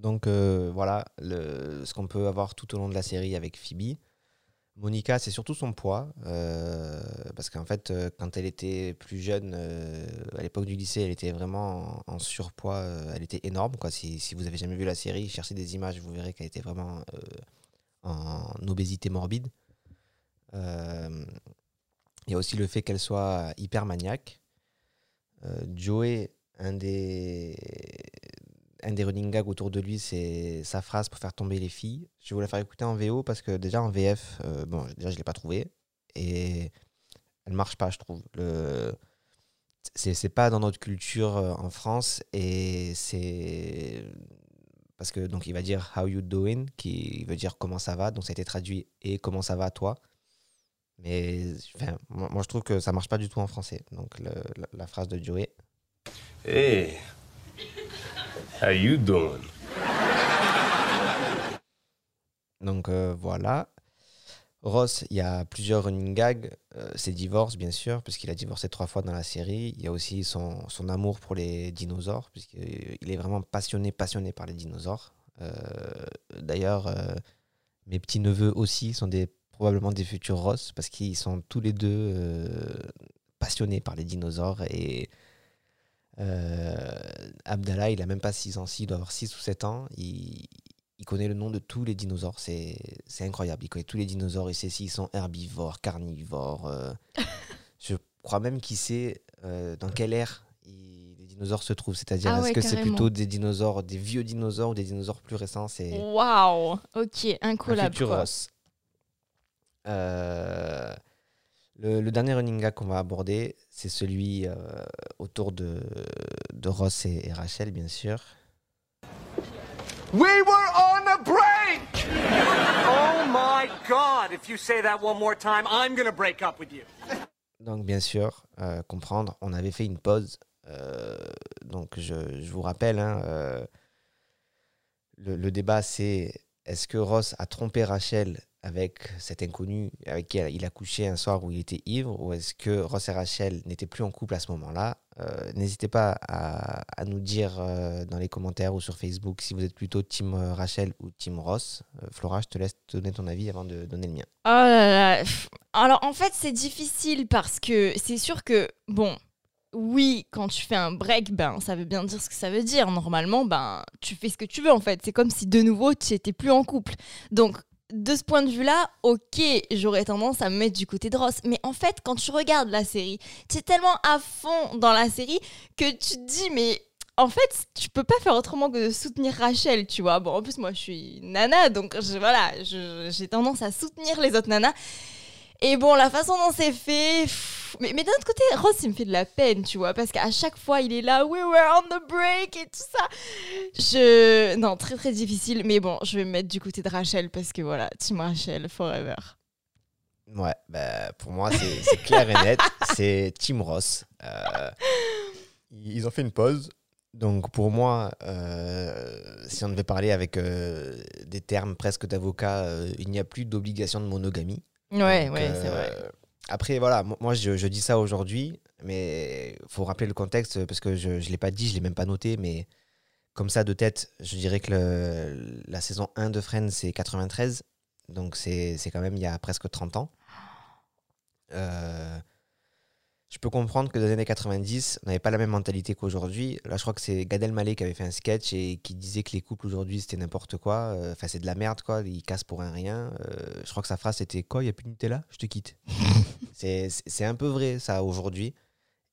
Donc euh, voilà ce qu'on peut avoir tout au long de la série avec Phoebe. Monica, c'est surtout son poids, euh, parce qu'en fait, euh, quand elle était plus jeune, à l'époque du lycée, elle était vraiment en, surpoids, elle était énorme. Quoi. Si, si, vous avez jamais vu la série, cherchez des images, vous verrez qu'elle était vraiment en obésité morbide. Il y a aussi le fait qu'elle soit hyper maniaque. Joey, un des, un des running gags autour de lui, c'est sa phrase pour faire tomber les filles. Je vous la faire écouter en VO parce que déjà en VF, euh, bon, déjà je l'ai pas trouvé. Et elle marche pas, je trouve. Le c'est pas dans notre culture euh, en France. Et c'est parce que donc il va dire how you doing qui veut dire comment ça va. Donc ça a été traduit et comment ça va toi. Mais moi, je trouve que ça marche pas du tout en français. Donc la, phrase de Joey. Hey How you doing? Donc euh, voilà. Ross, il y a plusieurs running gags. Euh, ses divorces, bien sûr, puisqu'il a divorcé trois fois dans la série. Il y a aussi son, amour pour les dinosaures, puisqu'il est vraiment passionné, passionné par les dinosaures. Euh, d'ailleurs, mes petits-neveux aussi sont probablement des futurs Ross, parce qu'ils sont tous les deux passionnés par les dinosaures. Et Abdallah, il a même pas 6 ans, il doit avoir 6 ou 7 ans. Il, connaît le nom de tous les dinosaures. C'est incroyable. Il connaît tous les dinosaures. Il sait s'ils sont herbivores, carnivores. Euh. je crois même qu'il sait euh, dans quelle ère les dinosaures se trouvent. C'est-à-dire, ah est-ce que c'est plutôt des dinosaures, des vieux dinosaures ou des dinosaures plus récents? Waouh Ok, incollable. Euh, le, dernier running gag qu'on va aborder, c'est celui euh, autour de, de Ross et, Rachel, bien sûr. We were on a break! oh my god! God, if you say that one more time, I'm gonna break up with you. Donc bien sûr, euh, comprendre, on avait fait une pause. euh, donc je, je vous rappelle, hein, le, le débat c'est est-ce que Ross a trompé Rachel avec cet inconnu avec qui il a couché un soir où il était ivre ou est-ce que Ross et Rachel n'étaient plus en couple à ce moment-là? Euh, N'hésitez pas à, nous dire euh, dans les commentaires ou sur Facebook si vous êtes plutôt Team euh, Rachel ou Team Ross. Flora, je te laisse donner ton avis avant de donner le mien. Oh. Alors en fait c'est difficile parce que c'est sûr que bon oui quand tu fais un break ben ça veut bien dire ce que ça veut dire normalement ben tu fais ce que tu veux en fait c'est comme si de nouveau tu étais plus en couple donc de ce point de vue-là, ok, j'aurais tendance à me mettre du côté de Ross. Mais en fait, quand tu regardes la série, tu es tellement à fond dans la série que tu te dis, mais en fait, tu peux pas faire autrement que de soutenir Rachel, tu vois. Bon, en plus, moi, je suis nana, donc je- voilà, j'ai tendance à soutenir les autres nanas. Et bon, la façon dont c'est fait. pff, Mais, mais d'un autre côté, Ross, il me fait de la peine, tu vois, parce qu'à chaque fois, il est là, we were on the break et tout ça. Je. Non, très très difficile, mais bon, je vais me mettre du côté de Rachel parce que voilà, Team Rachel, forever. Ouais, bah, pour moi, c'est clair et net. C'est Team Ross. Euh, ils ont fait une pause. Donc, pour moi, euh, si on devait parler avec euh, des termes presque d'avocat, il n'y a plus d'obligation de monogamie. Ouais, Donc, ouais, euh, c'est vrai. Après, voilà, mo- moi, je, je dis ça aujourd'hui, mais il faut rappeler le contexte parce que je ne l'ai pas dit, je ne l'ai même pas noté, mais comme ça, de tête, je dirais que le- la saison 1 de Friends, c'est 93. Donc, c'est c'est quand même il y a presque 30 ans. Euh, je peux comprendre que dans les années 90, on n'avait pas la même mentalité qu'aujourd'hui. Là, je crois que c'est Gad Elmaleh qui avait fait un sketch et qui disait que les couples aujourd'hui, c'était n'importe quoi. Euh, Enfin, c'est de la merde, quoi. Ils cassent pour un rien. Euh, je crois que sa phrase, c'était Quoi, il n'y a plus de Nutella? Je te quitte. c'est un peu vrai, ça, aujourd'hui.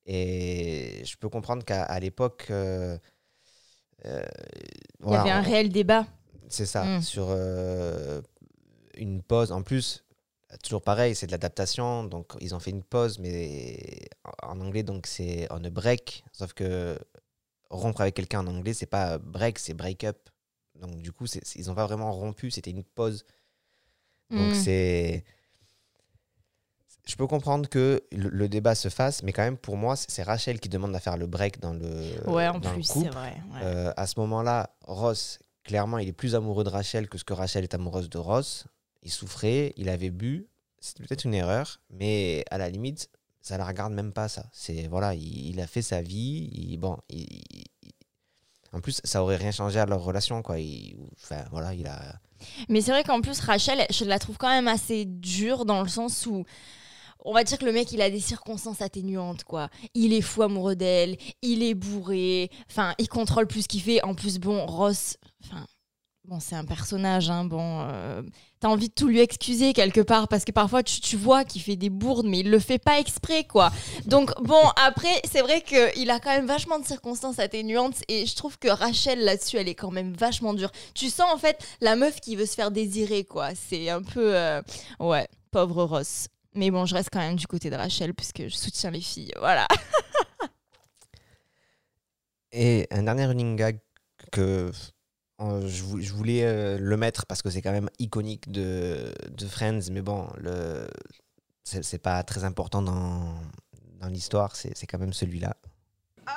Et je peux comprendre qu'à l'époque. euh, euh, Il y avait un on- réel débat. c'est ça, Mm. sur euh, une pause. En plus, toujours pareil, c'est de l'adaptation. Donc, ils ont fait une pause, mais en anglais, donc c'est on a break. Sauf que rompre avec quelqu'un en anglais, c'est pas break, c'est break up. Donc, du coup, ils ont pas vraiment rompu, c'était une pause. Donc, Mm. c'est. Je peux comprendre que le, le débat se fasse, mais quand même, pour moi, c'est Rachel qui demande à faire le break dans le, Ouais, en dans plus, c'est vrai. ouais. Euh, à ce moment-là, Ross, clairement, il est plus amoureux de Rachel que ce que Rachel est amoureuse de Ross. Il souffrait, il avait bu. C'était peut-être une erreur, mais à la limite, ça la regarde même pas, ça. C'est voilà, il, a fait sa vie. Bon, en plus, ça aurait rien changé à leur relation, quoi. Enfin, voilà, il a. Mais c'est vrai qu'en plus, Rachel, je la trouve quand même assez dure dans le sens où. On va dire que le mec, il a des circonstances atténuantes, quoi. Il est fou amoureux d'elle, il est bourré, enfin, il contrôle plus qu'il fait. En plus, bon, Ross, enfin, bon, c'est un personnage, hein, bon. euh, T'as envie de tout lui excuser quelque part parce que parfois tu, tu vois qu'il fait des bourdes, mais il le fait pas exprès, quoi. Donc, bon, après, c'est vrai qu'il a quand même vachement de circonstances atténuantes et je trouve que Rachel là-dessus, elle est quand même vachement dure. Tu sens en fait la meuf qui veut se faire désirer, quoi. C'est un peu. euh, Ouais, pauvre Ross. Mais bon, je reste quand même du côté de Rachel puisque je soutiens les filles. Voilà. Et un dernier running gag que je, vou- je voulais euh, le mettre parce que c'est quand même iconique de, de Friends, mais bon, le c'est c'est pas très important dans, dans l'histoire, c'est c'est quand même celui-là. Oh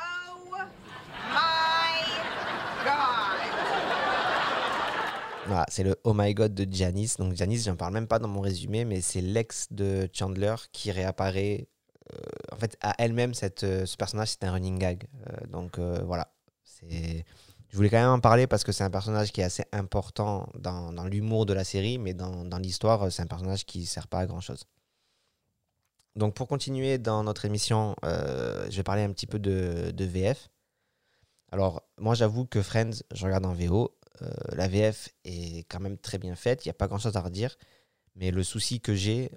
my god! Voilà, c'est le Oh my God de Janice. Donc Janice, j'en parle même pas dans mon résumé, mais c'est l'ex de Chandler qui réapparaît. Euh, en fait, à elle-même, cette, euh, ce personnage, c'est un running gag. Euh, donc euh, voilà, c'est. Je voulais quand même en parler parce que c'est un personnage qui est assez important dans, l'humour de la série, mais dans, l'histoire, euh, c'est un personnage qui sert pas à grand chose. Donc pour continuer dans notre émission, euh, je vais parler un petit peu de, VF. Alors moi j'avoue que Friends, je regarde en VO. Euh, la VF est quand même très bien faite, il n'y a pas grand chose à redire. Mais le souci que j'ai,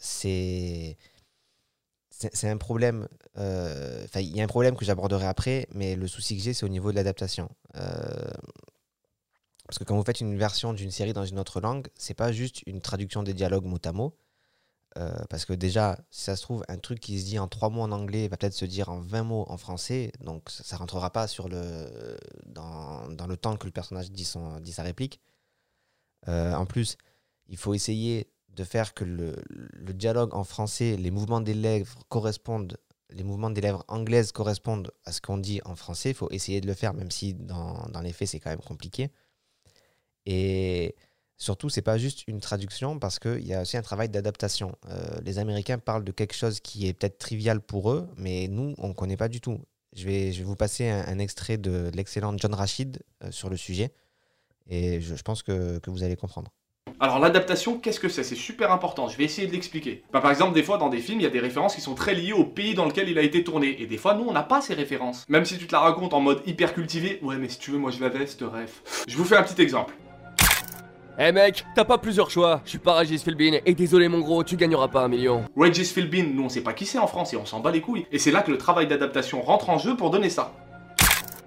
c'est. C'est un problème. euh, il y a un problème que j'aborderai après, mais le souci que j'ai, c'est au niveau de l'adaptation. Euh, parce que quand vous faites une version d'une série dans une autre langue, c'est pas juste une traduction des dialogues mot à mot. Euh, parce que déjà, si ça se trouve, un truc qui se dit en trois mots en anglais va peut-être se dire en 20 mots en français, donc ça, ça rentrera pas sur le, dans, dans le temps que le personnage dit, son, dit sa réplique. En plus, il faut essayer de faire que le, dialogue en français, les mouvements des lèvres correspondent, les mouvements des lèvres anglaises correspondent à ce qu'on dit en français. Il faut essayer de le faire, même si dans, les faits, c'est quand même compliqué. Et surtout, c'est pas juste une traduction parce qu'il y a aussi un travail d'adaptation. Euh, les Américains parlent de quelque chose qui est peut-être trivial pour eux, mais nous, on ne connaît pas du tout. Je vais, vous passer un, extrait de l'excellent John Rachid euh, sur le sujet et je, pense que vous allez comprendre. Alors l'adaptation, qu'est-ce que c'est? C'est super important, je vais essayer de l'expliquer. Bah, par exemple, des fois dans des films, il y a des références qui sont très liées au pays dans lequel il a été tourné. Et des fois, nous, on n'a pas ces références. Même si tu te la racontes en mode hyper cultivé, ouais mais si tu veux, moi je l'avais, cette ref. Je vous fais un petit exemple. Eh mec, t'as pas plusieurs choix. Je suis pas Régis Philbin et désolé mon gros, tu gagneras pas un million. Regis Philbin, nous on sait pas qui c'est en France et on s'en bat les couilles. Et c'est là que le travail d'adaptation rentre en jeu pour donner ça.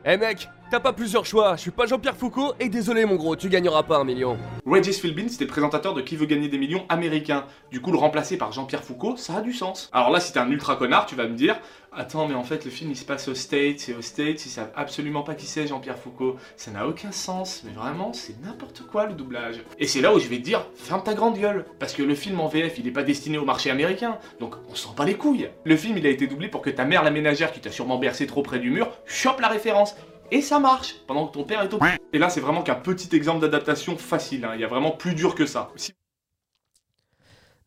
Eh mec, t'as pas plusieurs choix. Je suis pas Jean-Pierre Foucault et désolé mon gros, tu gagneras pas un million. Regis Philbin, c'était le présentateur de Qui veut gagner des millions américain. Du coup, le remplacer par Jean-Pierre Foucault, ça a du sens. Alors là, si t'es un ultra connard, tu vas me dire Attends, mais en fait, le film il se passe aux States et aux States, ils savent absolument pas qui c'est Jean-Pierre Foucault. Ça n'a aucun sens, mais vraiment, c'est n'importe quoi le doublage. Et c'est là où je vais te dire Ferme ta grande gueule. Parce que le film en VF, il est pas destiné au marché américain. Donc, on s'en bat les couilles. Le film, il a été doublé pour que ta mère, la ménagère, qui t'a sûrement bercé trop près du mur, chope la référence. Et ça marche pendant que ton père est au. Et là, c'est vraiment qu'un petit exemple d'adaptation facile. hein. Il y a vraiment plus dur que ça. Si-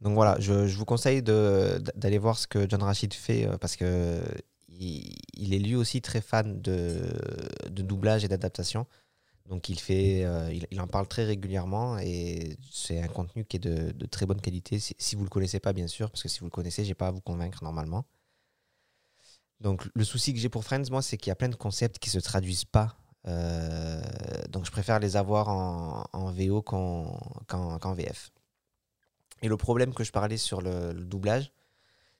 Donc voilà, je, je vous conseille d'aller voir ce que John Rachid fait euh, parce que il, il est lui aussi très fan de, de doublage et d'adaptation. Donc il fait, euh, il, il en parle très régulièrement et c'est un contenu qui est de, de très bonne qualité. Si, si vous le connaissez pas, bien sûr, parce que si vous le connaissez, j'ai pas à vous convaincre normalement. Donc le souci que j'ai pour Friends, moi, c'est qu'il y a plein de concepts qui se traduisent pas. Euh, donc je préfère les avoir en, VO qu'en VF. Et le problème que je parlais sur le, doublage,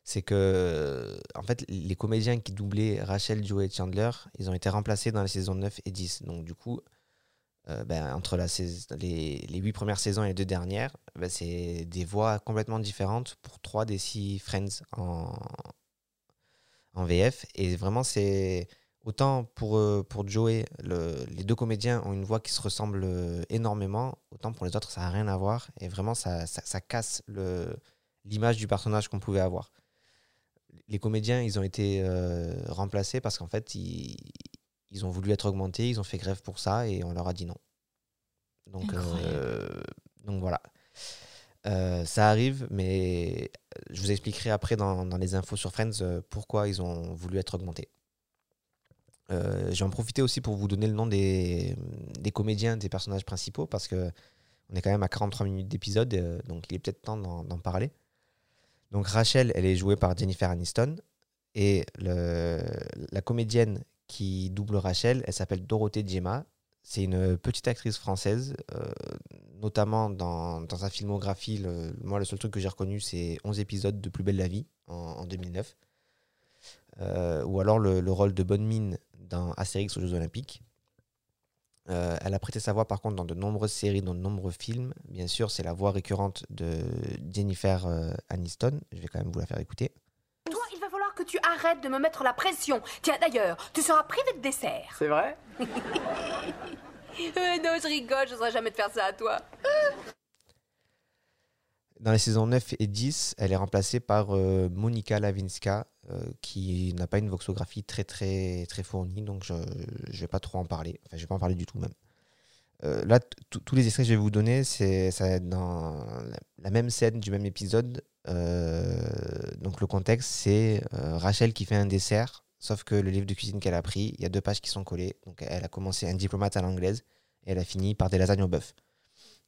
c'est que en fait, les comédiens qui doublaient Rachel, Joe et Chandler, ils ont été remplacés dans les saisons 9 et 10. Donc du coup, euh, ben, entre les 8 premières saisons et les deux dernières, ben, c'est des voix complètement différentes pour 3 des 6 Friends en, en VF. Et vraiment, c'est autant pour, euh, pour Joey, le- les deux comédiens ont une voix qui se ressemble euh, énormément, autant pour les autres, ça n'a rien à voir. Et vraiment, ça, ça, ça casse l'image du personnage qu'on pouvait avoir. Les comédiens, ils ont été euh, remplacés parce qu'en fait, ils, ils ont voulu être augmentés, ils ont fait grève pour ça et on leur a dit non. Donc, euh, donc voilà. Euh, ça arrive, mais je vous expliquerai après dans, les infos sur Friends euh, pourquoi ils ont voulu être augmentés. Euh, je vais en profiter aussi pour vous donner le nom des, comédiens, des personnages principaux, parce que on est quand même à 43 minutes d'épisode, euh, donc il est peut-être temps d'en parler. Donc Rachel, elle est jouée par Jennifer Aniston, et la comédienne qui double Rachel, elle s'appelle Dorothée Djema. C'est une petite actrice française, euh, notamment dans, dans sa filmographie. le- moi, le seul truc que j'ai reconnu, c'est 11 épisodes de Plus belle la vie en, en 2009. Euh, ou alors le, le rôle de Bonne Mine dans Astérix aux Jeux Olympiques. Euh, elle a prêté sa voix par contre dans de nombreuses séries, dans de nombreux films. Bien sûr, c'est la voix récurrente de Jennifer Aniston. Je vais quand même vous la faire écouter. Toi, il va falloir que tu arrêtes de me mettre la pression. Tiens, d'ailleurs, tu seras privé de dessert. C'est vrai Euh, non, je rigole, je n'oserais jamais te faire ça à toi. Dans les saisons 9 et 10, elle est remplacée par euh, Monica Lavinska, euh, qui n'a pas une voxographie très très très fournie, donc je ne vais pas trop en parler. Enfin, je vais pas en parler du tout même. Euh, là, tous les extraits que je vais vous donner, c'est ça va être dans la, la même scène du même épisode. Euh, donc le contexte, c'est euh, Rachel qui fait un dessert, sauf que le livre de cuisine qu'elle a pris, il y a deux pages qui sont collées. Donc elle a commencé un diplomate à l'anglaise et elle a fini par des lasagnes au bœuf.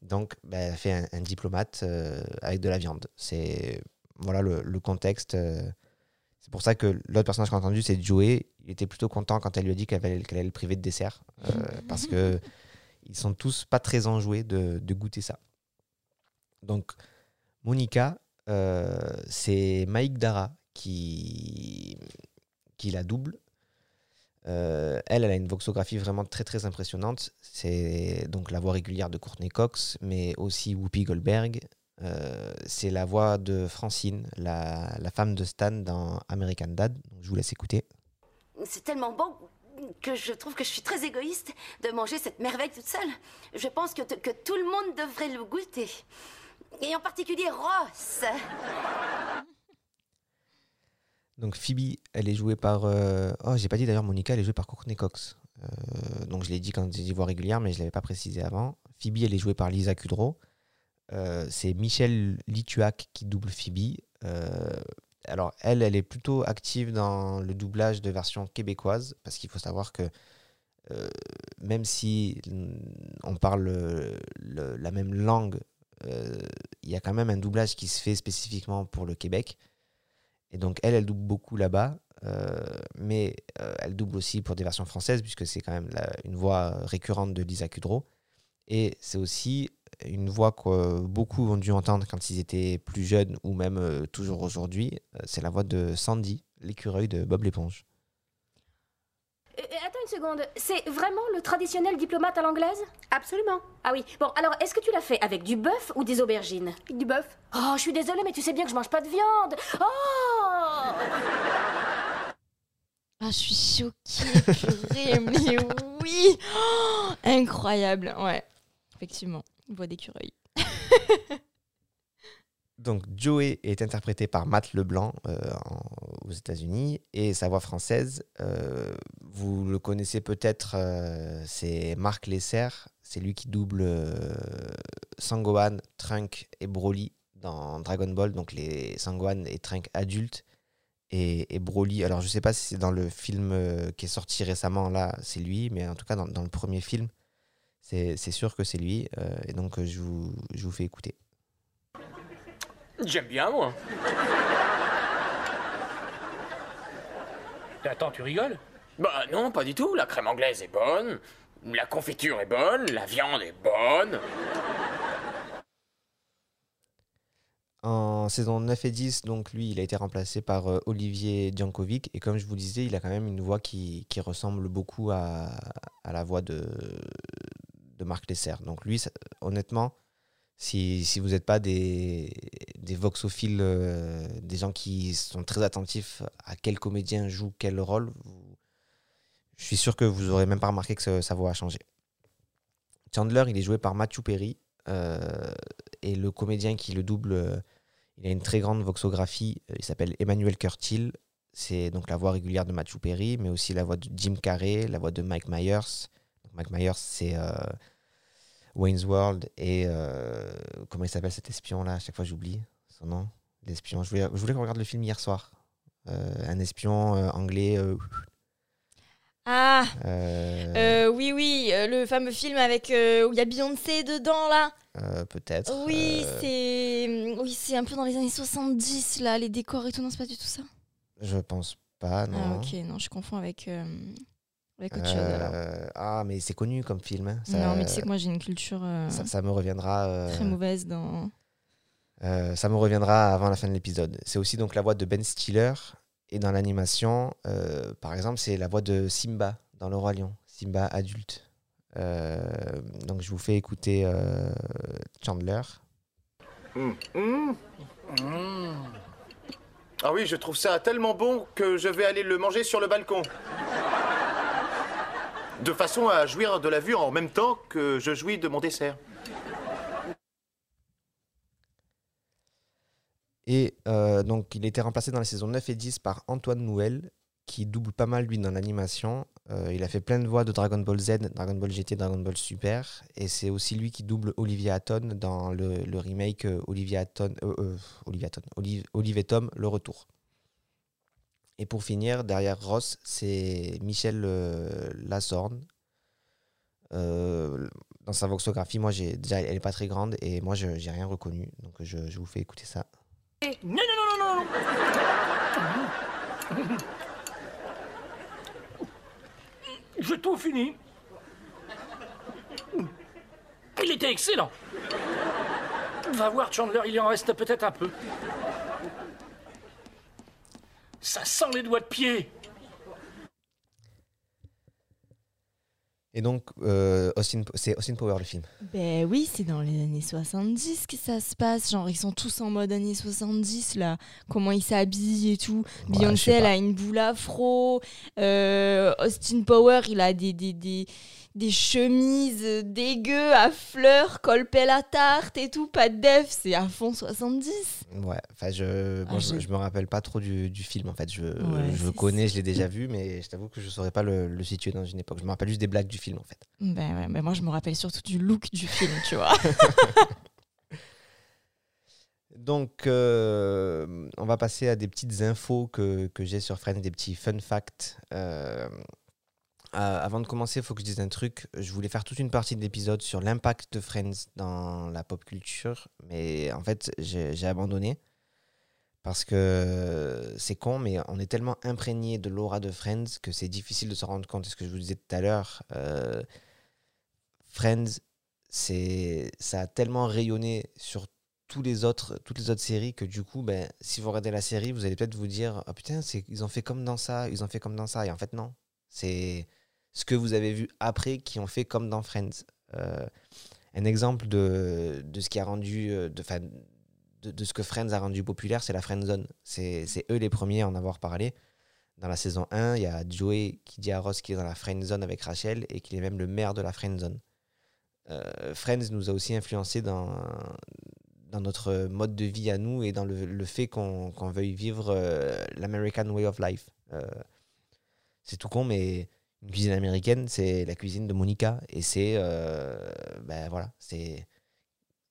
Donc, bah, elle a fait un, un diplomate euh, avec de la viande. C'est voilà le, le contexte. c'est pour ça que l'autre personnage qu'on a entendu, c'est Joey. Il était plutôt content quand elle lui a dit qu'elle allait, qu'elle allait le priver de dessert. euh, parce que ils sont tous pas très enjoués de, de goûter ça. Donc, Monica, c'est Mike Dara qui, qui la double. Euh, elle, elle a une voxographie vraiment très très impressionnante. C'est donc la voix régulière de Courtney Cox, mais aussi Whoopi Goldberg. Euh, c'est la voix de Francine, la, la femme de Stan dans American Dad. Donc, je vous laisse écouter. C'est tellement bon que je trouve que je suis très égoïste de manger cette merveille toute seule. Je pense que, que tout le monde devrait le goûter. Et en particulier Ross. Donc Phoebe, elle est jouée par. euh, Oh, j'ai pas dit d'ailleurs, Monica, elle est jouée par Courtney Cox. Euh, donc je l'ai dit quand j'ai dit voix régulière, mais je l'avais pas précisé avant. Phoebe, elle est jouée par Lisa Kudrow. Euh, c'est Michel Lituac qui double Phoebe. Alors elle, elle est plutôt active dans le doublage de version québécoise, parce qu'il faut savoir que même si on parle le- le- la même langue, il y a quand même un doublage qui se fait spécifiquement pour le Québec. Et donc, elle, elle double beaucoup là-bas, euh, mais euh, elle double aussi pour des versions françaises, puisque c'est quand même une voix récurrente de Lisa Kudrow. Et c'est aussi une voix que beaucoup ont dû entendre quand ils étaient plus jeunes, ou même euh, toujours aujourd'hui. Euh, c'est la voix de Sandy, l'écureuil de Bob l'éponge. Euh, attends une seconde, c'est vraiment le traditionnel diplomate à l'anglaise? Absolument. Ah oui, bon, alors est-ce que tu l'as fait avec du bœuf ou des aubergines? Du bœuf. Oh, je suis désolée, mais tu sais bien que je mange pas de viande. Oh Ah, je suis choquée, purée, mais oui Oh, Incroyable, ouais. Effectivement, voix d'écureuil. Donc, Joey est interprété par Matt Leblanc euh, aux États-Unis et sa voix française, euh, vous le connaissez peut-être, euh, c'est Marc Lesser. C'est lui qui double Sangohan, Trunk et Broly dans Dragon Ball, donc les Sangohan et Trunk adultes. Et, Broly, alors je sais pas si c'est dans le film qui est sorti récemment, là, c'est lui, mais en tout cas dans, le premier film, c'est sûr que c'est lui. et donc, je vous fais écouter. J'aime bien, moi. Attends, tu rigoles? Bah non, pas du tout. La crème anglaise est bonne, la confiture est bonne, la viande est bonne. En saison 9 et 10, donc lui, il a été remplacé par euh, Olivier Djankovic. Et comme je vous disais, il a quand même une voix qui, qui ressemble beaucoup à, à la voix de, de Marc Lesser. Donc lui, ça- honnêtement, si, si vous n'êtes pas des, des voxophiles, euh, des gens qui sont très attentifs à quel comédien joue quel rôle, je suis sûr que vous n'aurez même pas remarqué que sa- voix a changé. Chandler, il est joué par Matthew Perry. euh, et le comédien qui le double, euh, il a une très grande voxographie. Il s'appelle Emmanuel Curtil. C'est donc la voix régulière de Matthew Perry, mais aussi la voix de Jim Carrey, la voix de Mike Myers. Mike Myers, c'est Wayne's World et comment il s'appelle cet espion là À chaque fois, j'oublie son nom. L'espion. Je voulais, je voulais qu'on regarde le film hier soir. Euh, un espion euh, anglais. euh, Ah euh, Oui, oui, euh, le fameux film avec euh, où il y a Beyoncé dedans, là. euh, Peut-être. Oui, euh, c'est oui, c'est un peu dans les années 70, là, les décors et tout. Non, c'est pas du tout ça. Je pense pas, non. Ah, ok, non, je confonds avec, euh, avec autre chose. alors. Euh, ah, mais c'est connu comme film. hein. Ça- Non, mais tu sais que moi, j'ai une culture euh, ça, ça me reviendra. euh, très mauvaise dans. Euh, ça me reviendra avant la fin de l'épisode. C'est aussi donc la voix de Ben Stiller. Et dans l'animation, euh, par exemple, c'est la voix de Simba dans Le Roi Lion. Simba adulte. Euh, donc je vous fais écouter Chandler. Ah oui, je trouve ça tellement bon que je vais aller le manger sur le balcon. De façon à jouir de la vue en même temps que je jouis de mon dessert. Et euh, donc, il a été remplacé dans les saisons 9 et 10 par Antoine Nouel, qui double pas mal, lui, dans l'animation. Euh, il a fait plein de voix de Dragon Ball Z, Dragon Ball GT, Dragon Ball Super. Et c'est aussi lui qui double Olivia Hatton dans le, remake euh, Olivia Hatton, Olivia Hatton, Olive, Olive et Tom, Le Retour. Et pour finir, derrière Ross, c'est Michel euh, Lasorne. Euh, dans sa voxographie, moi, j'ai déjà, elle n'est pas très grande et moi, je n'ai rien reconnu. Donc, je vous fais écouter ça. Non, non, non, non, non J'ai tout fini. Il était excellent. Va voir, Chandler, il y en reste peut-être un peu. Ça sent les doigts de pied. Et donc, euh, Austin, c'est Austin Power le film. Ben oui, c'est dans les années 70 que ça se passe. Genre, ils sont tous en mode années 70, là. Comment ils s'habillent et tout. je Beyoncé, elle a une boule afro. Euh, Austin Power, il a des, des, des, des chemises euh, dégueu à fleurs, colpel à tarte et tout, pas de def, c'est à fond 70. Ouais, enfin, je, Ah, je, me rappelle pas trop du, du film en fait. Je, Ouais, je connais, je l'ai déjà vu, mais je t'avoue que je saurais pas le, le situer dans une époque. Je me rappelle juste des blagues du film en fait. Ben ouais, mais moi je me rappelle surtout du look du film, tu vois. Donc, euh, on va passer à des petites infos que, que j'ai sur Friends, des petits fun facts. Euh, euh, avant de commencer, il faut que je dise un truc. Je voulais faire toute une partie de l'épisode sur l'impact de Friends dans la pop culture, mais en fait, j'ai abandonné. Parce que c'est con, mais on est tellement imprégné de l'aura de Friends que c'est difficile de se rendre compte. C'est ce que je vous disais tout à l'heure. euh, Friends, ça a tellement rayonné sur tous les autres, toutes les autres séries que du coup, ben, si vous regardez la série, vous allez peut-être vous dire Ah putain, c'est, ils ont fait comme dans ça, ils ont fait comme dans ça. Et en fait, non. C'est ce que vous avez vu après qui ont fait comme dans Friends. Euh, un exemple de, de ce qui a rendu. euh, De, 'fin, de, ce que Friends a rendu populaire, c'est la Friend Zone. C'est, eux les premiers à en avoir parlé. Dans la saison 1, il y a Joey qui dit à Ross qu'il est dans la Friend Zone avec Rachel et qu'il est même le maire de la Friend Zone. Euh, Friends nous a aussi influencé dans, dans notre mode de vie à nous et dans le, le fait qu'on qu'on veuille vivre l'American Way of Life. C'est tout con, mais une cuisine américaine, c'est la cuisine de Monica. Et c'est. ben voilà, c'est.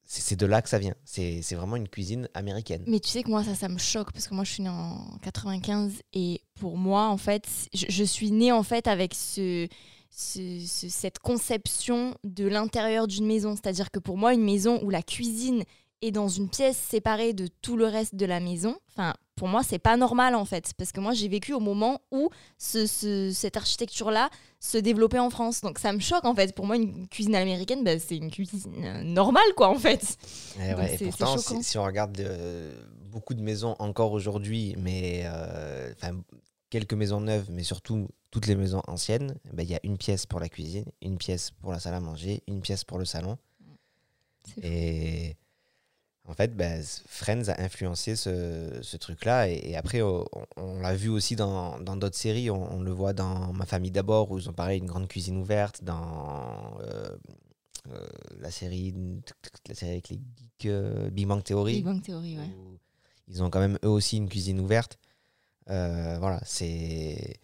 C'est de là que ça vient. C'est c'est vraiment une cuisine américaine. Mais tu sais que moi, ça, ça me choque parce que moi, je suis née en 95 et pour moi, en fait, je, je suis née en fait avec ce, ce- ce- cette conception de l'intérieur d'une maison. C'est-à-dire que pour moi, une maison où la cuisine est dans une pièce séparée de tout le reste de la maison, enfin, pour moi, c'est pas normal en fait. Parce que moi, j'ai vécu au moment où ce- ce- cette architecture-là se développait en France. Donc ça me choque en fait. Pour moi, une cuisine américaine, bah, c'est une cuisine euh, normale quoi en fait. Eh Donc ouais, et pourtant, si, si on regarde euh, beaucoup de maisons encore aujourd'hui, mais euh, enfin quelques maisons neuves, mais surtout toutes les maisons anciennes, eh ben, il y a une pièce pour la cuisine, une pièce pour la salle à manger, une pièce pour le salon. Et en fait, ben, Friends a influencé ce, ce truc-là. Et, et après, on, on l'a vu aussi dans d'autres séries. On, on le voit dans Ma famille d'abord, où ils ont parlé d'une grande cuisine ouverte. Dans euh, euh, la, série, la série avec les geeks, euh, Big Bang Theory. Big Bang Theory, ouais. Ils ont quand même eux aussi une cuisine ouverte. Voilà, c'est.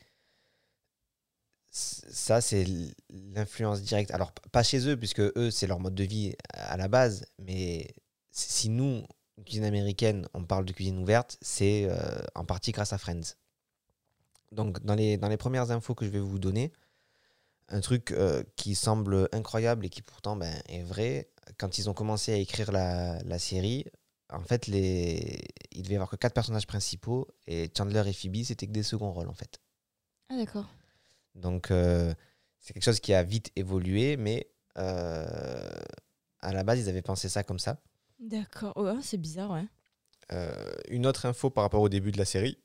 Ça, c'est l'influence directe. Alors, pas chez eux, puisque eux, c'est leur mode de vie à la base. Mais si nous, cuisine américaine, on parle de cuisine ouverte, c'est euh, en partie grâce à Friends. Donc, dans les, dans les premières infos que je vais vous donner, un truc euh, qui semble incroyable et qui pourtant ben, est vrai, quand ils ont commencé à écrire la, la série, en fait, les... il devait y avoir que quatre personnages principaux et Chandler et Phoebe, c'était que des seconds rôles en fait. Ah d'accord. Donc, euh, c'est quelque chose qui a vite évolué, mais à la base, ils avaient pensé ça comme ça. D'accord. Ouais, c'est bizarre, ouais. Euh, une autre info par rapport au début de la série.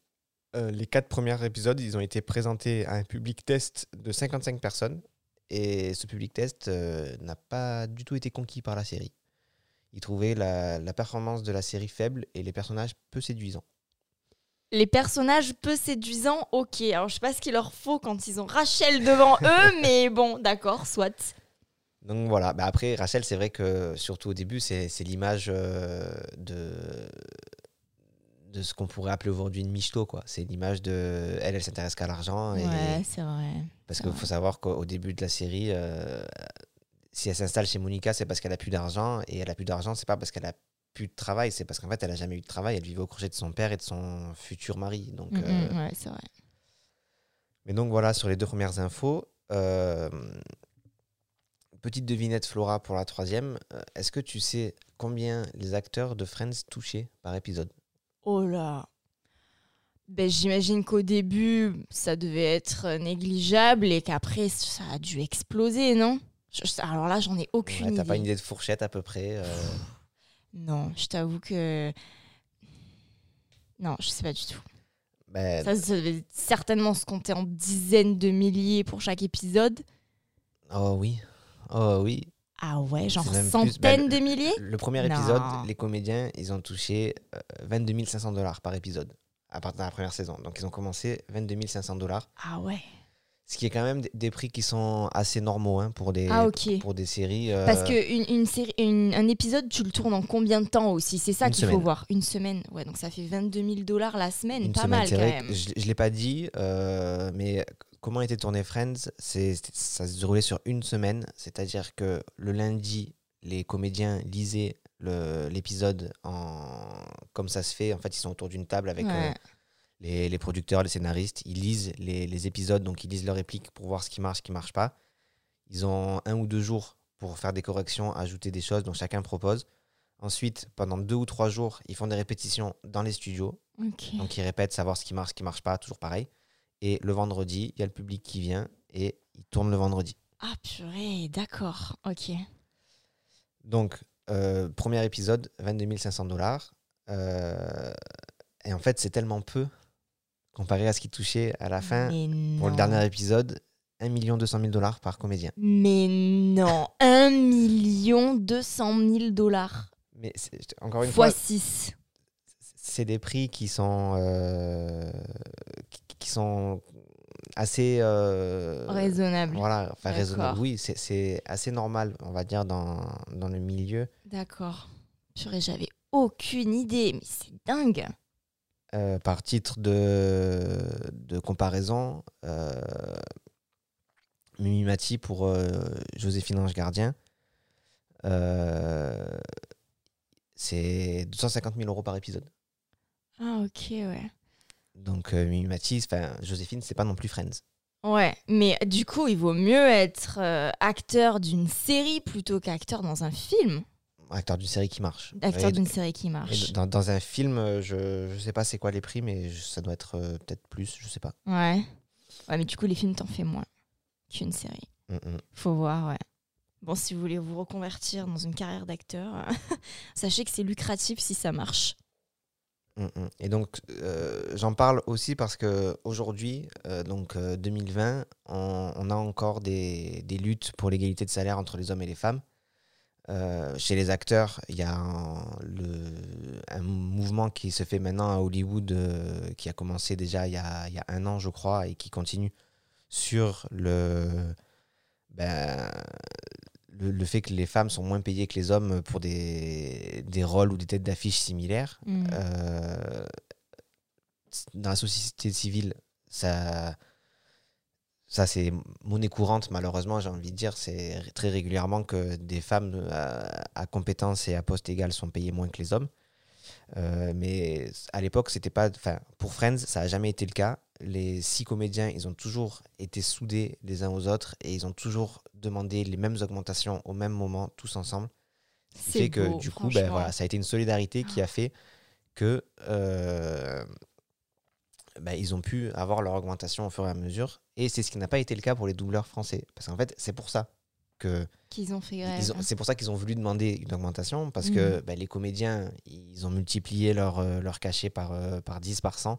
Euh, les quatre premiers épisodes, ils ont été présentés à un public test de 55 personnes. Et ce public test euh, n'a pas du tout été conquis par la série. Ils trouvaient la, la performance de la série faible et les personnages peu séduisants. Les personnages peu séduisants, ok. Alors je sais pas ce qu'il leur faut quand ils ont Rachel devant eux, mais bon, d'accord, soit. Donc voilà, bah après Rachel, c'est vrai que surtout au début, c'est l'image euh, de, de ce qu'on pourrait appeler aujourd'hui une michto, quoi. C'est l'image de. Elle, elle s'intéresse qu'à l'argent. et- Ouais, c'est vrai. Parce qu'il faut savoir qu'au au début de la série, euh, si elle s'installe chez Monica, c'est parce qu'elle a plus d'argent. Et elle a plus d'argent, c'est pas parce qu'elle a plus de travail, c'est parce qu'en fait, elle a jamais eu de travail. Elle vivait au crochet de son père et de son futur mari. Donc, Mm, euh, ouais, c'est vrai. Mais donc voilà, sur les deux premières infos. euh, Petite devinette Flora pour la troisième. Euh, Est-ce que tu sais combien les acteurs de Friends touchaient par épisode? Oh là. Ben, J'imagine qu'au début, ça devait être négligeable et qu'après, ça a dû exploser, non? Je- Alors là, j'en ai aucune Ouais, T'as pas une idée de fourchette à peu près euh, Non, je t'avoue que. Non, je sais pas du tout. ben, Ça, ça devait certainement se compter en dizaines de milliers pour chaque épisode. Oh oui. Oh oui. Ah ouais, genre plus. centaines Bah, de milliers Le premier Non. épisode, les comédiens, ils ont touché euh, 22 500 dollars par épisode à partir de la première saison. Donc ils ont commencé 22 500 dollars. Ah ouais. Ce qui est quand même des, prix qui sont assez normaux hein, pour, des, Ah, pour des séries. euh, Parce que une, une série, une- un épisode, tu le tournes en combien de temps aussi? C'est ça qu'il faut voir. Une semaine. Ouais, donc ça fait 22 000 dollars la semaine. Pas semaine, mal quand vrai même. Je ne l'ai pas dit, euh, mais comment était tourné Friends c'est, Ça se déroulait sur une semaine, c'est-à-dire que le lundi, les comédiens lisaient le- l'épisode en... comme ça se fait. En fait, ils sont autour d'une table avec Ouais. euh, les, les producteurs, les scénaristes. Ils lisent les, les épisodes, donc ils lisent leurs répliques pour voir ce qui marche, ce qui marche pas. Ils ont un ou deux jours pour faire des corrections, ajouter des choses, donc chacun propose. Ensuite, pendant deux ou trois jours, ils font des répétitions dans les studios. Donc ils répètent, savoir ce qui marche, ce qui marche pas, toujours pareil. Et le vendredi, il y a le public qui vient et ils tournent le vendredi. Ah purée, d'accord. Ok. Donc, euh, premier épisode, 22 500 dollars. et en fait, c'est tellement peu comparé à ce qui touchait à la fin. Pour le dernier épisode, 1 200 000 dollars par comédien. Mais non, 1 million 200 000 dollars. Mais encore une Fois fois, 6. c'est des prix qui sont, euh, qui, sont assez euh, Raisonnables. Voilà, enfin raisonnable. Oui, c'est- assez normal, on va dire, dans, dans le milieu. D'accord. Purée, j'avais aucune idée. Mais c'est dingue. Euh, par titre de, de comparaison, euh, Mimi Mati pour euh, Joséphine Ange Gardien, euh, c'est 250 000 euros par épisode. Ah ok, ouais. Donc euh, Mimi enfin Joséphine, c'est pas non plus Friends. Ouais, mais du coup, il vaut mieux être euh, acteur d'une série plutôt qu'acteur dans un film. Acteur d'une série qui marche. Acteur d'une série qui marche. dans, dans un film, euh, je, je sais pas c'est quoi les prix, mais je- ça doit être euh, peut-être plus, je sais pas. Ouais. Ouais, mais du coup, les films, t'en fais moins qu'une série. Mm, mm. Faut voir, ouais. Bon, si vous voulez vous reconvertir dans une carrière d'acteur, sachez que c'est lucratif si ça marche. Mm, mm. Et donc, euh, j'en parle aussi parce que aujourd'hui, euh, donc euh, 2020, on, on a encore des, des luttes pour l'égalité de salaire entre les hommes et les femmes. Euh, chez les acteurs, il y a un, mouvement qui se fait maintenant à Hollywood, euh, qui a commencé déjà il y a, y a un an, je crois, et qui continue sur le, ben, le, le fait que les femmes sont moins payées que les hommes pour des, des rôles ou des têtes d'affiche similaires. Mhm. Euh, dans la société civile, ça, ça c'est monnaie courante, malheureusement, j'ai envie de dire. C'est très régulièrement que des femmes à, à compétences et à poste égal sont payées moins que les hommes. Euh, mais à l'époque, c'était pas. Enfin, pour Friends, ça n'a jamais été le cas. Les six comédiens, ils ont toujours été soudés les uns aux autres et ils ont toujours demandé les mêmes augmentations au même moment, tous ensemble. Ce qui fait que du coup, ben, voilà, ça a été une solidarité qui a fait que euh, ben, ils ont pu avoir leur augmentation au fur et à mesure. Et c'est ce qui n'a pas été le cas pour les doubleurs français. Parce qu'en fait, c'est pour ça que Qu'ils ont fait grève. C'est pour ça qu'ils ont voulu demander une augmentation, parce que Mhm. ben, les comédiens, ils ont multiplié leur, euh, leur cachet par, euh, par 10, par 100.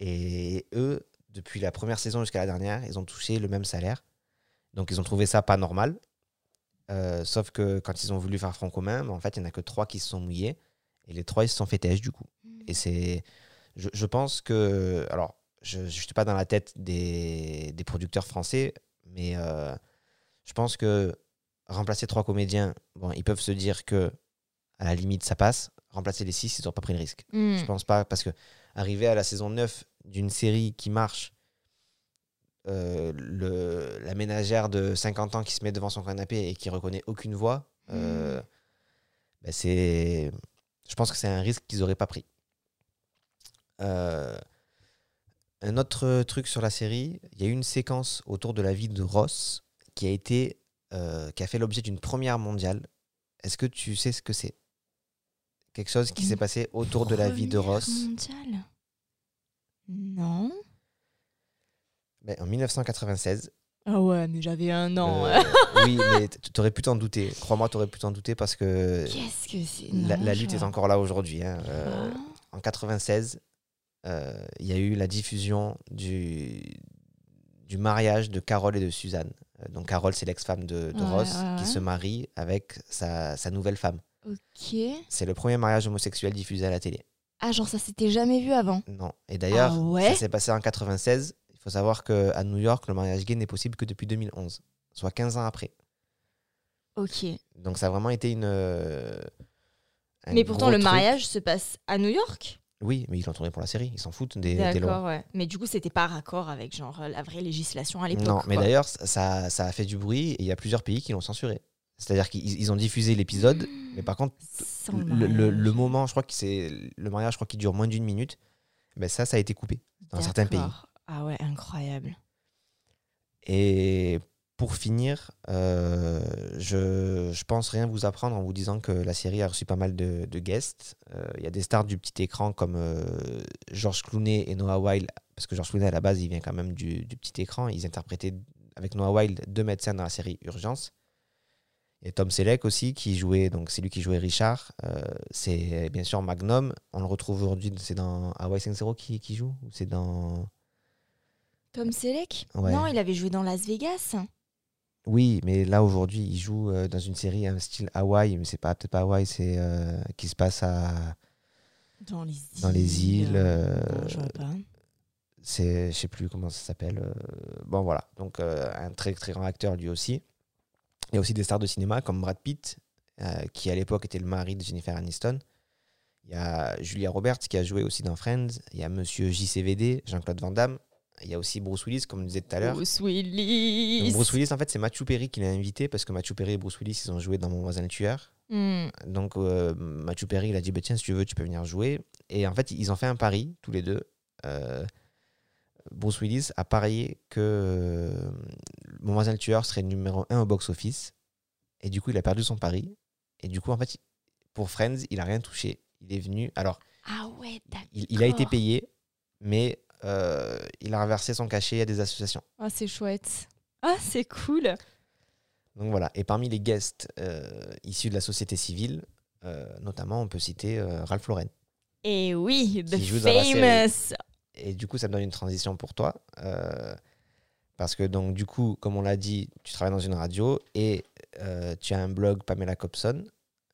Et eux, depuis la première saison jusqu'à la dernière, ils ont touché le même salaire. Donc ils ont trouvé ça pas normal. Euh, sauf que quand ils ont voulu faire front commun, ben, en fait, il n'y en a que trois qui se sont mouillés. Et les trois, ils se sont fait têche, du coup. Et c'est. Je, je pense que. Alors, je ne suis pas dans la tête des, des producteurs français, mais euh, je pense que remplacer trois comédiens, bon, ils peuvent se dire que à la limite ça passe. Remplacer les six, ils n'ont pas pris le risque. Mm. Je pense pas, parce que arriver à la saison 9 d'une série qui marche, euh, le, la ménagère de 50 ans qui se met devant son canapé et qui reconnaît aucune voix, euh, ben, c'est, je pense que c'est un risque qu'ils n'auraient pas pris. Euh, un autre truc sur la série, il y a une séquence autour de la vie de Ross qui a été euh, qui a fait l'objet d'une première mondiale. Est-ce que tu sais ce que c'est? Quelque chose qui s'est passé autour de la vie de Première Ross? mondiale? Non. Ben, en 1996. Ah ouais, mais j'avais un an. Euh, oui, mais tu aurais pu t'en douter. Crois-moi, tu aurais pu t'en douter parce que Qu'est-ce que c'est? la, lutte est encore là aujourd'hui. hein. Euh, en 96, euh, il y a eu la diffusion du, du mariage de Carole et de Suzanne. Euh, donc Carole, c'est l'ex-femme de, de Ouais, Ross ouais, qui se marie avec sa, sa nouvelle femme. Ok. C'est le premier mariage homosexuel diffusé à la télé. Ah, genre ça s'était jamais vu avant. Non. Et d'ailleurs, Ah ça s'est passé en 96. Il faut savoir qu'à New York, le mariage gay n'est possible que depuis 2011, soit 15 ans après. Ok. Donc ça a vraiment été une. euh, Mais pourtant, le truc. mariage se passe à New York? Oui, mais ils l'ont tourné pour la série, ils s'en foutent des, des lois. Ouais. Mais du coup, c'était pas raccord avec genre la vraie législation à l'époque. Non, mais d'ailleurs, ça, ça a fait du bruit et il y a plusieurs pays qui l'ont censuré. C'est-à-dire qu'ils ils ont diffusé l'épisode, mais par contre, le, le- moment, je crois que c'est le mariage, je crois qu'il dure moins d'une minute. Ben ça, ça a été coupé dans certains pays. Ah ouais, incroyable. Et pour finir, euh, je, je pense rien vous apprendre en vous disant que la série a reçu pas mal de, de guests. Euh, Il y a des stars du petit écran comme euh, George Clooney et Noah Wilde, parce que George Clooney à la base il vient quand même du, du petit écran. Ils interprétaient avec Noah Wilde deux médecins dans la série Urgence. Et Tom Selleck aussi qui jouait, donc c'est lui qui jouait Richard. Euh, c'est bien sûr Magnum. On le retrouve aujourd'hui, c'est dans Hawaii 5-0 qui, qui joue ou c'est dans Tom Selleck? Ouais. Non, il avait joué dans Las Vegas. Oui, mais là aujourd'hui, il joue euh, dans une série un style Hawaï, mais c'est pas peut-être pas Hawaï, c'est euh, qui se passe à Dans les îles. dans les îles. euh, Non, je vois pas. c'est, je sais plus comment ça s'appelle. bon voilà, donc un très très grand acteur lui aussi. Il y a aussi des stars de cinéma comme Brad Pitt, qui à l'époque était le mari de Jennifer Aniston. Il y a Julia Roberts qui a joué aussi dans Friends. Il y a Monsieur JCVD, Jean-Claude Van Damme. Il y a aussi Bruce Willis, comme on disait tout à l'heure. Bruce Willis. Donc, Bruce Willis, en fait, c'est Matthew Perry qui l'a invité parce que Matthew Perry et Bruce Willis, ils ont joué dans Mon voisin le tueur. Hmm. Donc, euh, Matthew Perry, il a dit bah, Tiens, si tu veux, tu peux venir jouer. Et en fait, ils ont fait un pari, tous les deux. Euh, Bruce Willis a parié que euh, Mon voisin le tueur serait numéro 1 au box-office. Et du coup, il a perdu son pari. Et du coup, en fait, pour Friends, il a rien touché. Il est venu. Alors, Ah ouais, il, il a été payé, mais euh, il a reversé son cachet à des associations. Ah, c'est chouette. Ah, c'est cool. Donc voilà. Et parmi les guests euh, issus de la société civile, euh, notamment, on peut citer Ralph Lauren. Et oui, The. Famous. Et du coup, ça me donne une transition pour toi. parce que, donc, du coup, comme on l'a dit, tu travailles dans une radio et tu as un blog Pamela Copson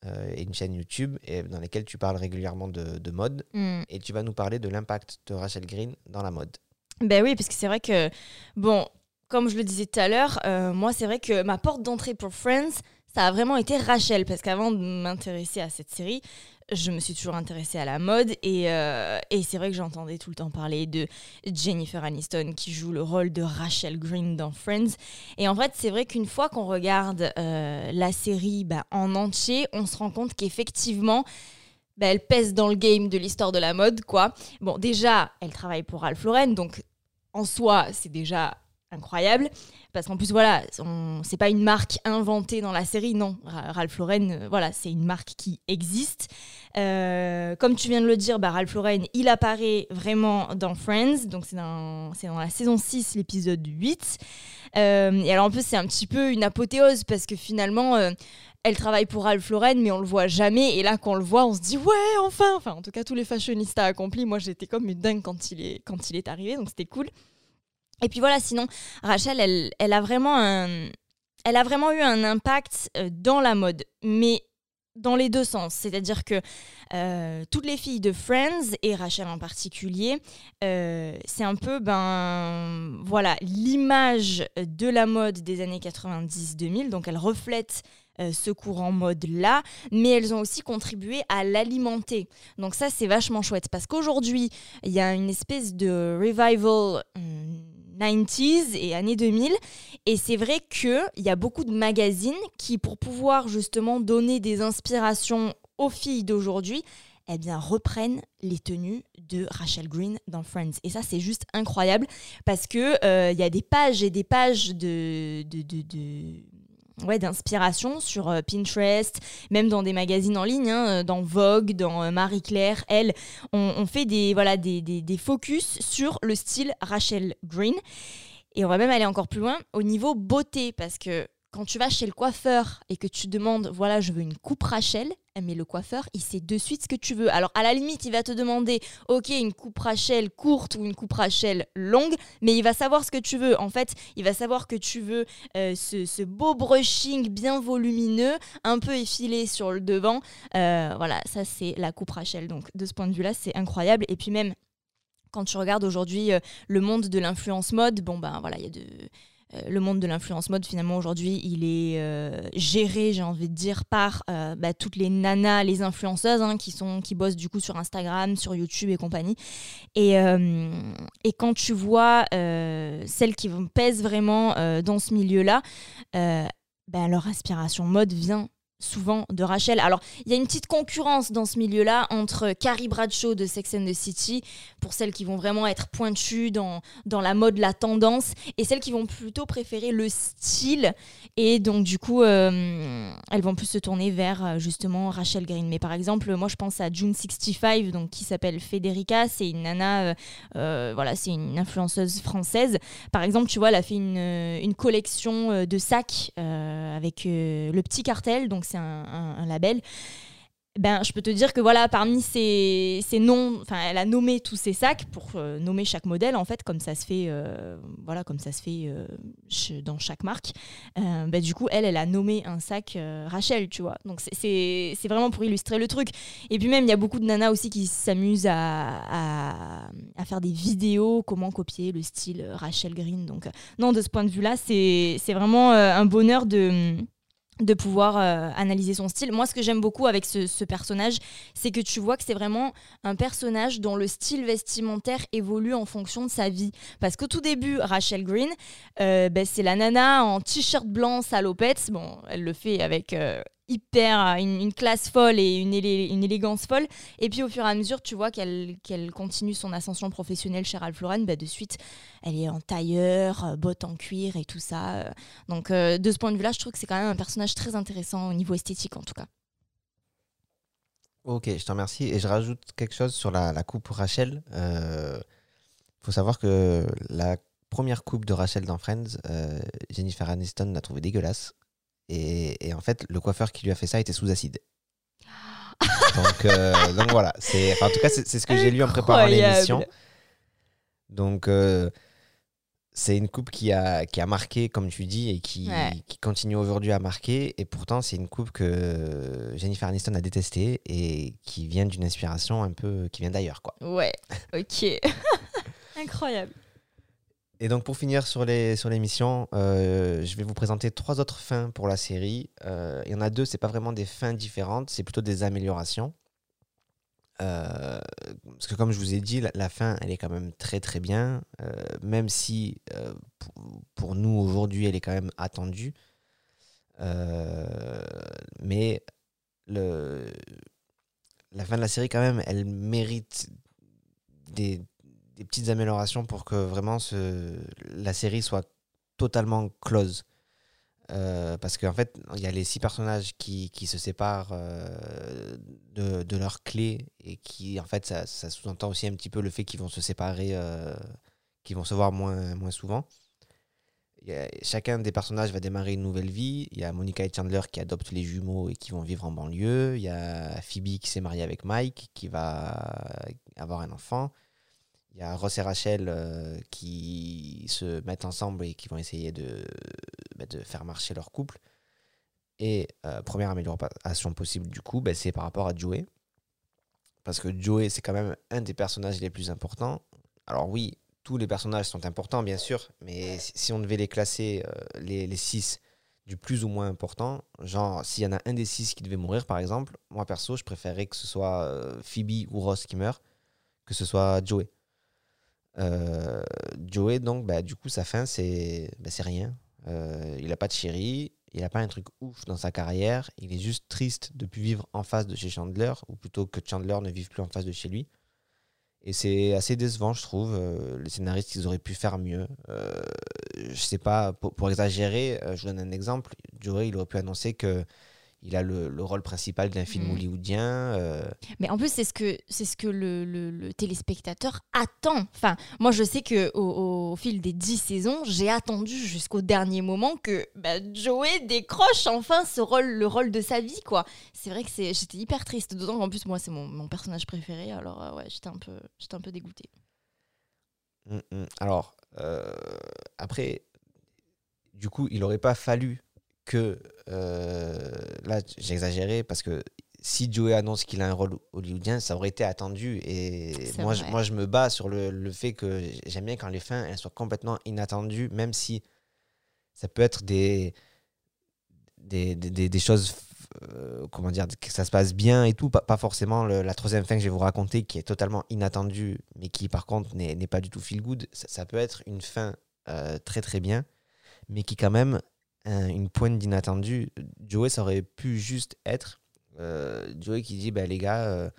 euh, et une chaîne YouTube et dans lesquelles tu parles régulièrement de, de mode. Mm. Et tu vas nous parler de l'impact de Rachel Green dans la mode. Ben oui, parce que c'est vrai que, bon, comme je le disais tout à l'heure, euh, moi, c'est vrai que ma porte d'entrée pour Friends, ça a vraiment été Rachel, parce qu'avant de m'intéresser à cette série, je me suis toujours intéressée à la mode, et, euh, et c'est vrai que j'entendais tout le temps parler de Jennifer Aniston, qui joue le rôle de Rachel Green dans Friends. Et en fait, c'est vrai qu'une fois qu'on regarde euh, la série bah, en entier, on se rend compte qu'effectivement, bah, elle pèse dans le game de l'histoire de la mode, quoi. Bon, déjà, elle travaille pour Ralph Lauren, donc en soi, c'est déjà incroyable. Parce qu'en plus, voilà, c'est pas une marque inventée dans la série, non. Ra- Ralph Lauren, euh, voilà, c'est une marque qui existe. Euh, comme tu viens de le dire, bah, Ralph Lauren, il apparaît vraiment dans Friends. Donc, c'est dans, la saison 6, l'épisode 8. Euh, et alors, en plus, c'est un petit peu une apothéose parce que finalement. elle travaille pour Ralph Lauren, mais on le voit jamais. Et là, quand on le voit, on se dit ouais, enfin. Enfin, en tout cas, tous les fashionistas accomplis. Moi, j'étais comme une dingue quand il est quand il est arrivé, donc c'était cool. Et puis voilà, sinon, Rachel, elle, a vraiment eu un impact euh, dans la mode, mais dans les deux sens. C'est-à-dire que euh, toutes les filles de Friends, et Rachel en particulier, euh, c'est un peu, ben, voilà, l'image de la mode des années 90-2000. Donc, elle reflète ce courant mode-là, mais elles ont aussi contribué à l'alimenter. Donc ça, c'est vachement chouette, parce qu'aujourd'hui, il y a une espèce de revival hum, 90s et années 2000, et c'est vrai qu'il y a beaucoup de magazines qui, pour pouvoir justement donner des inspirations aux filles d'aujourd'hui, eh bien, reprennent les tenues de Rachel Green dans Friends. Et ça, c'est juste incroyable parce que euh, il y a des pages et des pages de- ouais, d'inspiration sur euh, Pinterest, même dans des magazines en ligne, hein, dans Vogue, dans euh, Marie Claire, elle, on, on fait des, voilà, des, des, des focus sur le style Rachel Green. Et on va même aller encore plus loin au niveau beauté, parce que quand tu vas chez le coiffeur et que tu demandes, voilà, je veux une coupe Rachel, eh, mais le coiffeur, il sait de suite ce que tu veux. Alors, à la limite, il va te demander, ok, une coupe Rachel courte ou une coupe Rachel longue, mais il va savoir ce que tu veux. En fait, il va savoir que tu veux euh, ce, beau brushing bien volumineux, un peu effilé sur le devant. Euh, voilà, ça, c'est la coupe Rachel. Donc, de ce point de vue-là, c'est incroyable. Et puis même, quand tu regardes aujourd'hui euh, le monde de l'influence mode, bon ben voilà, il y a de le monde de l'influence mode, finalement, aujourd'hui, il est euh, géré, j'ai envie de dire, par euh, bah, toutes les nanas, les influenceuses hein, qui, sont, qui bossent du coup sur Instagram, sur YouTube et compagnie. Et, euh, et quand tu vois euh, celles qui pèsent vraiment euh, dans ce milieu-là, euh, ben, leur aspiration mode vient souvent de Rachel. Alors, il y a une petite concurrence dans ce milieu-là entre Carrie Bradshaw de Sex and the City, pour celles qui vont vraiment être pointues dans, dans la mode, la tendance, et celles qui vont plutôt préférer le style. Et donc, du coup, euh, elles vont plus se tourner vers euh, justement Rachel Green. Mais par exemple, moi, je pense à June65, donc, qui s'appelle Federica. C'est une nana, euh, voilà, c'est une influenceuse française. Par exemple, tu vois, elle a fait une, une collection de sacs avec le petit cartel, donc c'est un, label. Ben, je peux te dire que voilà, parmi ces, ces noms, enfin, elle a nommé tous ces sacs pour euh, nommer chaque modèle en fait, comme ça se fait, euh, voilà, comme ça se fait euh, dans chaque marque. Ben, du coup, elle, elle a nommé un sac Rachel, tu vois. Donc c'est- vraiment pour illustrer le truc. Et puis même, il y a beaucoup de nanas aussi qui s'amusent à, à, à faire des vidéos, comment copier le style Rachel Green. Donc non, de ce point de vue-là, c'est vraiment un bonheur de de pouvoir euh, analyser son style. Moi, ce que j'aime beaucoup avec ce, personnage, c'est que tu vois que c'est vraiment un personnage dont le style vestimentaire évolue en fonction de sa vie. Parce qu'au tout début, Rachel Green, euh, ben, c'est la nana en t-shirt blanc salopette. Bon, elle le fait avec euh, hyper une, une classe folle et une, élé- une élégance folle. Et puis au fur et à mesure, tu vois qu'elle continue son ascension professionnelle chez Ralph Lauren. ben, de suite, elle est en tailleur, euh, bottes en cuir et tout ça. euh. Donc euh, de ce point de vue-là, je trouve que c'est quand même un personnage très intéressant au niveau esthétique en tout cas. Ok, je te remercie. Et je rajoute quelque chose sur la, coupe Rachel. Il faut savoir que la première coupe de Rachel dans Friends, euh, Jennifer Aniston l'a trouvée dégueulasse. Et, et en fait, le coiffeur qui lui a fait ça était sous acide. donc, euh, donc voilà, c'est, enfin, en tout cas, c'est ce que j'ai lu en préparant l'émission. Donc, euh, c'est une coupe qui a, qui a marqué, comme tu dis, et qui, Ouais. qui continue aujourd'hui à marquer. Et pourtant, c'est une coupe que Jennifer Aniston a détestée et qui vient d'une inspiration un peu qui vient d'ailleurs, quoi. Ouais, ok. Incroyable. Et donc pour finir sur les sur l'émission, euh, je vais vous présenter trois autres fins pour la série. Euh, Il y en a deux, c'est pas vraiment des fins différentes, c'est plutôt des améliorations. Euh, parce que comme je vous ai dit, la, fin, elle est quand même très très bien, même si pour, nous aujourd'hui, elle est quand même attendue. Mais la fin de la série, quand même, elle mérite des, des petites améliorations pour que vraiment la série soit totalement close. Euh, parce qu'en fait, il y a les six personnages qui, qui se séparent euh, de, de leurs clés et qui, en fait, ça, ça sous-entend aussi un petit peu le fait qu'ils vont se séparer, euh, qu'ils vont se voir moins, moins souvent. Chacun des personnages va démarrer une nouvelle vie. Il y a Monica et Chandler qui adoptent les jumeaux et qui vont vivre en banlieue. Il y a Phoebe qui s'est mariée avec Mike, qui va avoir un enfant. Il y a Ross et Rachel euh, qui se mettent ensemble et qui vont essayer de, bah, de faire marcher leur couple. Et euh, première amélioration possible du coup, bah, c'est par rapport à Joey. Parce que Joey, c'est quand même un des personnages les plus importants. Alors oui, tous les personnages sont importants, bien sûr, mais si on devait les classer, euh, les, six, du plus ou moins important, genre s'il y en a un des six qui devait mourir, par exemple, moi perso, je préférerais que ce soit Phoebe ou Ross qui meurt, que ce soit Joey. Euh, Joey, donc, bah, du coup, sa fin, c'est bah, rien. Euh, il n'a pas de chérie, il n'a pas un truc ouf dans sa carrière, il est juste triste de plus vivre en face de chez Chandler, ou plutôt que Chandler ne vive plus en face de chez lui. Et c'est assez décevant, je trouve. Euh, les scénaristes, ils auraient pu faire mieux. Je sais pas, pour, pour exagérer, je vous donne un exemple. Joey, il aurait pu annoncer que il a le, le rôle principal d'un film Mm. hollywoodien. euh, Mais en plus, c'est ce que, c'est ce que le, le- le téléspectateur attend. Enfin, moi, je sais que au, au fil des dix saisons, j'ai attendu jusqu'au dernier moment que bah, Joey décroche enfin ce rôle, le rôle de sa vie, quoi. C'est vrai que c'est, j'étais hyper triste. D'autant qu'en plus, moi, c'est mon, mon personnage préféré. Alors, euh, ouais, j'étais un peu, j'étais un peu dégoûtée. Mm, mm. Alors, euh, après, du coup, il n'aurait pas fallu que. euh, là, j'ai exagéré parce que si Joey annonce qu'il a un rôle hollywoodien, ça aurait été attendu. Et moi je, moi, je me bats sur le, le fait que j'aime bien quand les fins elles soient complètement inattendues, même si ça peut être des, des, des, des- des choses, euh, comment dire, que ça se passe bien et tout. Pas, pas forcément le- la troisième fin que je vais vous raconter qui est totalement inattendue, mais qui par contre n'est n'est pas du tout feel good. Ça, ça peut être une fin euh, très très bien, mais qui quand même un- une pointe d'inattendu. Joey, ça aurait pu juste être euh, Joey qui dit bah, les gars, euh,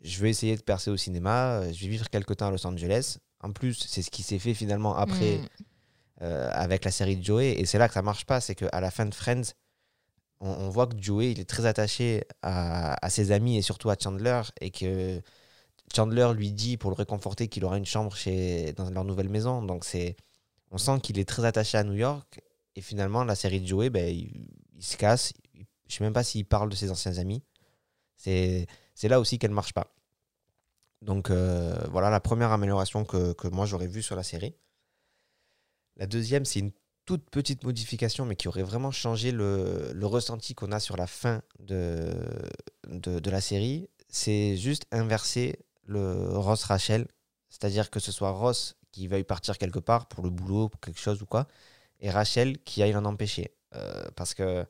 je vais essayer de percer au cinéma, euh, je vais vivre quelque temps à Los Angeles. En plus, c'est ce qui s'est fait finalement après Mm. euh, avec la série de Joey. Et c'est là que ça marche pas, c'est qu'à la fin de Friends, on, on voit que Joey il est très attaché à, à ses amis et surtout à Chandler et que Chandler lui dit pour le réconforter qu'il aura une chambre chez, dans leur nouvelle maison. Donc c'est, on sent qu'il est très attaché à New York. Et finalement, la série de Joey, ben, il, se casse. Je sais même pas s'il parle de ses anciens amis. C'est, là aussi qu'elle marche pas. Donc euh, voilà la première amélioration que, que moi j'aurais vue sur la série. La deuxième, c'est une toute petite modification, mais qui aurait vraiment changé le, le ressenti qu'on a sur la fin de, de, de la série. C'est juste inverser le Ross Rachel, c'est-à-dire que ce soit Ross qui veuille partir quelque part pour le boulot, pour quelque chose ou quoi, et Rachel qui aille l'en empêcher. Euh, parce que,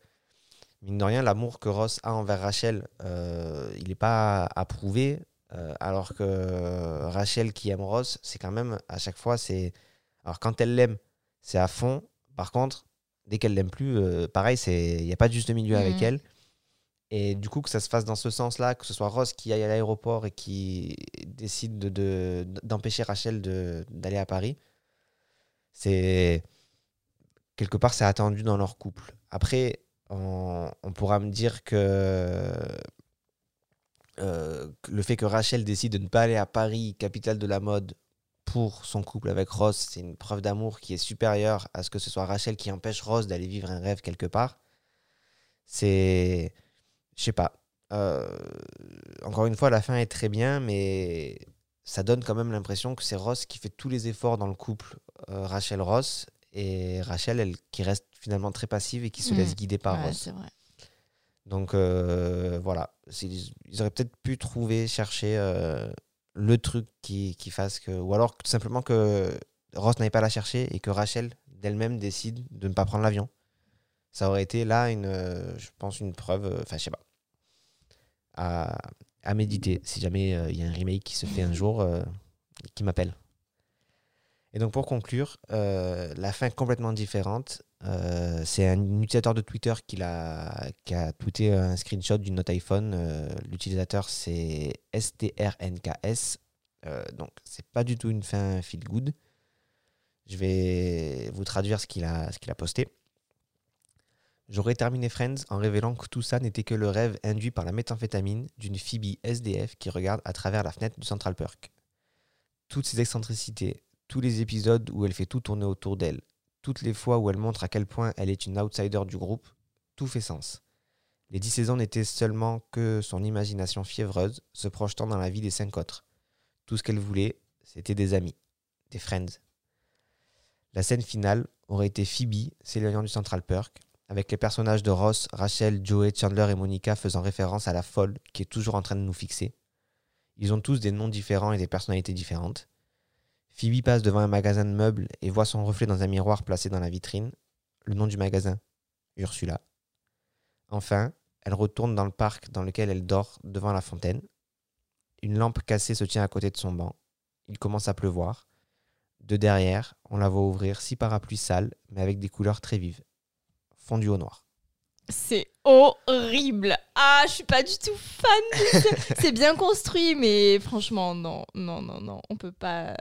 mine de rien, l'amour que Ross a envers Rachel, euh, il n'est pas approuvé, euh, alors que Rachel qui aime Ross, c'est quand même, à chaque fois, c'est... Alors quand elle l'aime, c'est à fond. Par contre, dès qu'elle l'aime plus, pareil, il n'y a pas de juste milieu avec Mhm. elle. Et du coup, que ça se fasse dans ce sens-là, que ce soit Ross qui aille à l'aéroport et qui décide de- de- d'empêcher Rachel de- d'aller à Paris, c'est quelque part c'est attendu dans leur couple. Après, on, pourra me dire que euh, que le fait que Rachel décide de ne pas aller à Paris, capitale de la mode, pour son couple avec Ross, c'est une preuve d'amour qui est supérieure à ce que ce soit Rachel qui empêche Ross d'aller vivre un rêve quelque part. C'est. Je sais pas. Euh, encore une fois, la fin est très bien, mais ça donne quand même l'impression que c'est Ross qui fait tous les efforts dans le couple euh, Rachel-Ross et Rachel, elle, qui reste finalement très passive et qui se Mm. laisse guider par Ouais, Ross. vrai. Donc euh, voilà, ils auraient peut-être pu trouver, chercher euh, le truc qui, qui fasse que. Ou alors tout simplement que Ross n'aille pas la chercher et que Rachel d'elle-même décide de ne pas prendre l'avion. Ça aurait été là, une, euh, je pense, une preuve, enfin je sais pas, à, à méditer si jamais il y a un remake qui se fait un jour, qui m'appelle. Et donc pour conclure, euh, la fin complètement différente. euh, c'est un utilisateur de Twitter qui, l'a- qui a tweeté un screenshot d'une note iPhone. euh, L'utilisateur c'est STRNKS. Donc c'est pas du tout une fin feel good. Je vais vous traduire ce qu'il a, a posté. J'aurais terminé Friends en révélant que tout ça n'était que le rêve induit par la méthamphétamine d'une Phoebe SDF qui regarde à travers la fenêtre du Central Perk. Toutes ces excentricités, tous les épisodes où elle fait tout tourner autour d'elle, toutes les fois où elle montre à quel point elle est une outsider du groupe, tout fait sens. Les dix saisons n'étaient seulement que son imagination fiévreuse se projetant dans la vie des cinq autres. Tout ce qu'elle voulait, c'était des amis, des friends. La scène finale aurait été Phoebe s'éloignant du Central Perk, avec les personnages de Ross, Rachel, Joey, Chandler et Monica faisant référence à la folle qui est toujours en train de nous fixer. Ils ont tous des noms différents et des personnalités différentes. Phoebe passe devant un magasin de meubles et voit son reflet dans un miroir placé dans la vitrine. Le nom du magasin, Ursula. Enfin, elle retourne dans le parc dans lequel elle dort devant la fontaine. Une lampe cassée se tient à côté de son banc. Il commence à pleuvoir. De derrière, on la voit ouvrir six parapluies sales, mais avec des couleurs très vives. Fondu au noir. C'est horrible. Ah, je suis pas du tout fan. de c'est bien construit, mais franchement, non, non, non, non. On peut pas,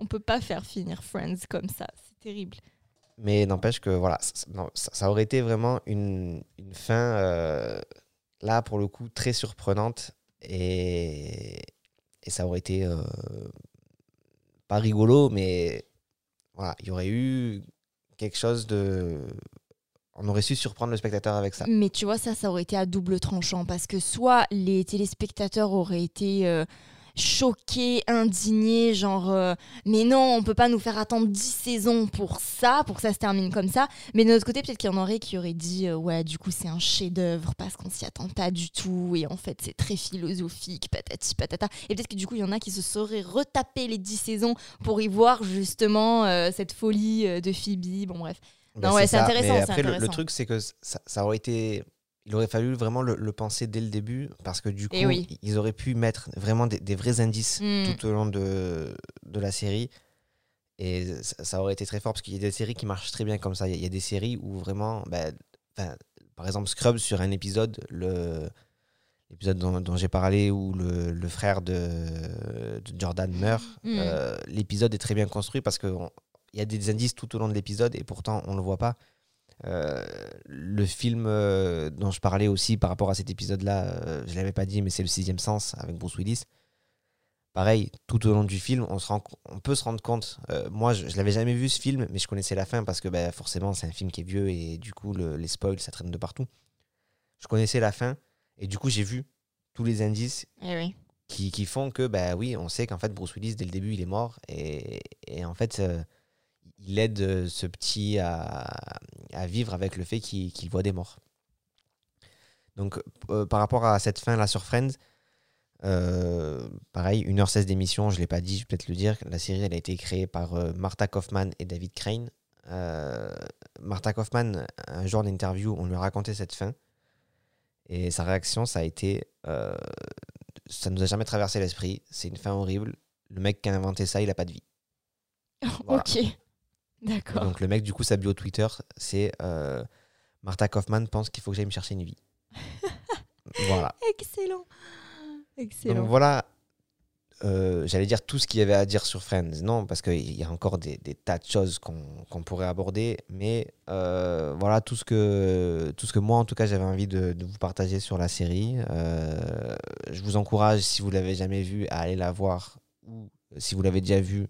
on peut pas faire finir Friends comme ça. C'est terrible. Mais n'empêche que voilà, ça, ça- non, ça- ça aurait été vraiment une, une fin, euh, là pour le coup, très surprenante. Et, et ça aurait été euh, pas rigolo, mais voilà, il y aurait eu quelque chose de. On aurait su surprendre le spectateur avec ça. Mais tu vois, ça, ça aurait été à double tranchant parce que soit les téléspectateurs auraient été euh, choqués, indignés, genre euh, mais non, on peut pas nous faire attendre 10 saisons pour ça, pour que ça se termine comme ça. Mais de notre côté, peut-être qu'il y en aurait qui auraient dit euh, ouais, du coup c'est un chef-d'œuvre parce qu'on s'y attend pas du tout et en fait c'est très philosophique, patati patata. Et peut-être que du coup il y en a qui se seraient retapés les 10 saisons pour y voir justement euh, cette folie de Phoebe. Bon bref. Ben, non ouais, c'est intéressant. Mais après, le- truc, c'est que ça, ça aurait été. Il aurait fallu vraiment le, le penser dès le début parce que du coup, oui. ils auraient pu mettre vraiment des, des vrais indices Mm. tout au long de, de la série. Et ça, ça aurait été très fort parce qu'il y a des séries qui marchent très bien comme ça. Il y a, il y a des séries où vraiment, ben, enfin, par exemple, Scrubs sur un épisode, le l'épisode dont, dont j'ai parlé où le, le frère de, de Jordan meurt, Mm. euh, l'épisode est très bien construit parce qu'il y a des indices tout au long de l'épisode et pourtant on ne le voit pas. Euh, le film euh, dont je parlais aussi par rapport à cet épisode-là, euh, je ne l'avais pas dit, mais c'est le sixième sens avec Bruce Willis. Pareil, tout au long du film, on, se rend, on peut se rendre compte. moi, je, je l'avais jamais vu ce film, mais je connaissais la fin parce que bah, forcément, c'est un film qui est vieux et du coup, le- les spoils, ça traîne de partout. Je connaissais la fin et du coup, j'ai vu tous les indices Eh oui. qui, qui font que, bah oui, on sait qu'en fait, Bruce Willis, dès le début, il est mort. Et, et en fait, il aide euh, ce petit à, à vivre avec le fait qu'il voit des morts. Donc, euh, par rapport à cette fin-là sur Friends, euh, pareil, 1h16 d'émission, je ne l'ai pas dit, je vais peut-être le dire. La série, elle a été créée par euh, Martha Kaufman et David Crane. Martha Kaufman, un jour d'interview, on lui a raconté cette fin. Et sa réaction, ça a été ça nous a jamais traversé l'esprit. C'est une fin horrible. Le mec qui a inventé ça, il a pas de vie. Voilà. Ok. D'accord. Donc le mec, du coup, sa bio Twitter, c'est euh, Martha Kaufman pense qu'il faut que j'aille me chercher une vie. voilà. Excellent. Excellent. Donc voilà, euh, j'allais dire tout ce qu'il y avait à dire sur Friends. Non, parce qu'il y a encore des, des tas de choses qu'on pourrait aborder. Mais euh, voilà tout ce, que, tout ce que moi, en tout cas, j'avais envie de, de vous partager sur la série. Je vous encourage, si vous l'avez jamais vue, à aller la voir. Ou si vous l'avez déjà vue,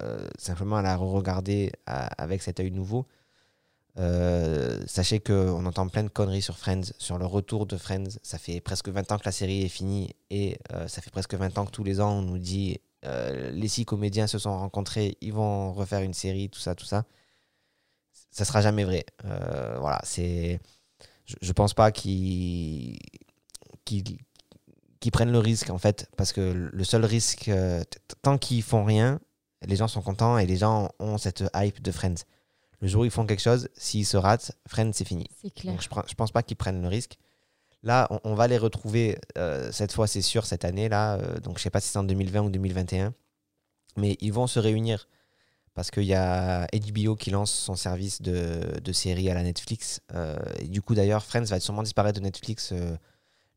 euh, simplement à la regarder avec cet œil nouveau. Euh, sachez qu'on entend plein de conneries sur Friends, sur le retour de Friends. Ça fait presque 20 ans que la série est finie et euh, ça fait presque 20 ans que tous les ans on nous dit euh, les six comédiens se sont rencontrés, ils vont refaire une série, tout ça, tout ça. Ça sera jamais vrai. Euh, voilà, c'est. Je, je pense pas qu'ils prennent le risque en fait, parce que le seul risque, euh, tant qu'ils font rien, les gens sont contents et les gens ont cette hype de Friends. Le jour où ils font quelque chose, s'ils se ratent, Friends, c'est fini. C'est clair. Donc je, je pense pas qu'ils prennent le risque. Là, on, on va les retrouver euh, cette fois, c'est sûr, cette année là. euh, donc je sais pas si c'est en 2020 ou 2021, mais ils vont se réunir parce qu'il y a HBO qui lance son service de, de série à la Netflix. Euh, et du coup, d'ailleurs, Friends va sûrement disparaître de Netflix.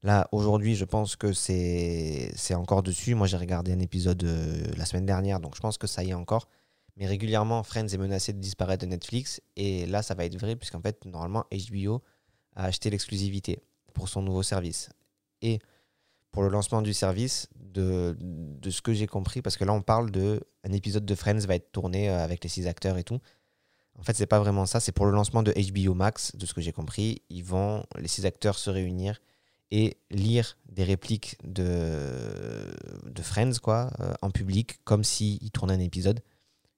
Là, aujourd'hui, je pense que c'est encore dessus. Moi, j'ai regardé un épisode euh, la semaine dernière, donc je pense que ça y est encore. Mais régulièrement, Friends est menacé de disparaître de Netflix. Et là, ça va être vrai, puisqu'en fait, normalement, HBO a acheté l'exclusivité pour son nouveau service. Et pour le lancement du service, de, de ce que j'ai compris, parce que là, on parle de épisode de Friends va être tourné euh, avec les six acteurs et tout. En fait, c'est pas vraiment ça. C'est pour le lancement de HBO Max, de ce que j'ai compris. Ils vont, les six acteurs, se réunir et lire des répliques de, de Friends, quoi, euh, en public, comme s'ils tournaient un épisode.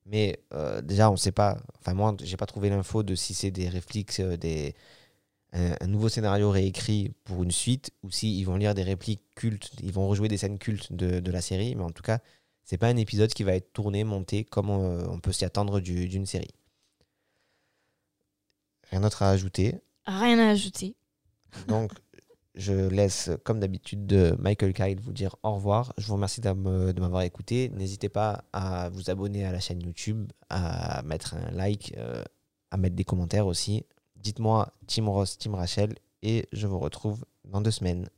Mais euh, déjà, on ne sait pas. Enfin, moi, j'ai pas trouvé l'info de si c'est des répliques, euh, des, un, un nouveau scénario réécrit pour une suite, ou si ils vont lire des répliques cultes, ils vont rejouer des scènes cultes de, de la série. Mais en tout cas, c'est pas un épisode qui va être tourné, monté comme on, on peut s'y attendre du- d'une série. Rien d'autre à ajouter. Rien à ajouter. Donc, je laisse, comme d'habitude, de Michael Kyle vous dire au revoir. Je vous remercie de m'avoir écouté. N'hésitez pas à vous abonner à la chaîne YouTube, à mettre un like, euh, à mettre des commentaires aussi. Dites-moi Team Ross, Team Rachel, et je vous retrouve dans deux semaines.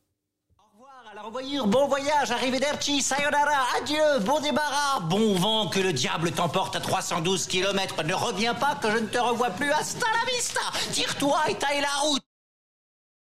À revoyure, bon voyage, arrivederci, sayonara, adieu, bon débarras, bon vent, que le diable t'emporte à 312 km. Ne reviens pas que je ne te revois plus, hasta la vista. Tire-toi et taille la route.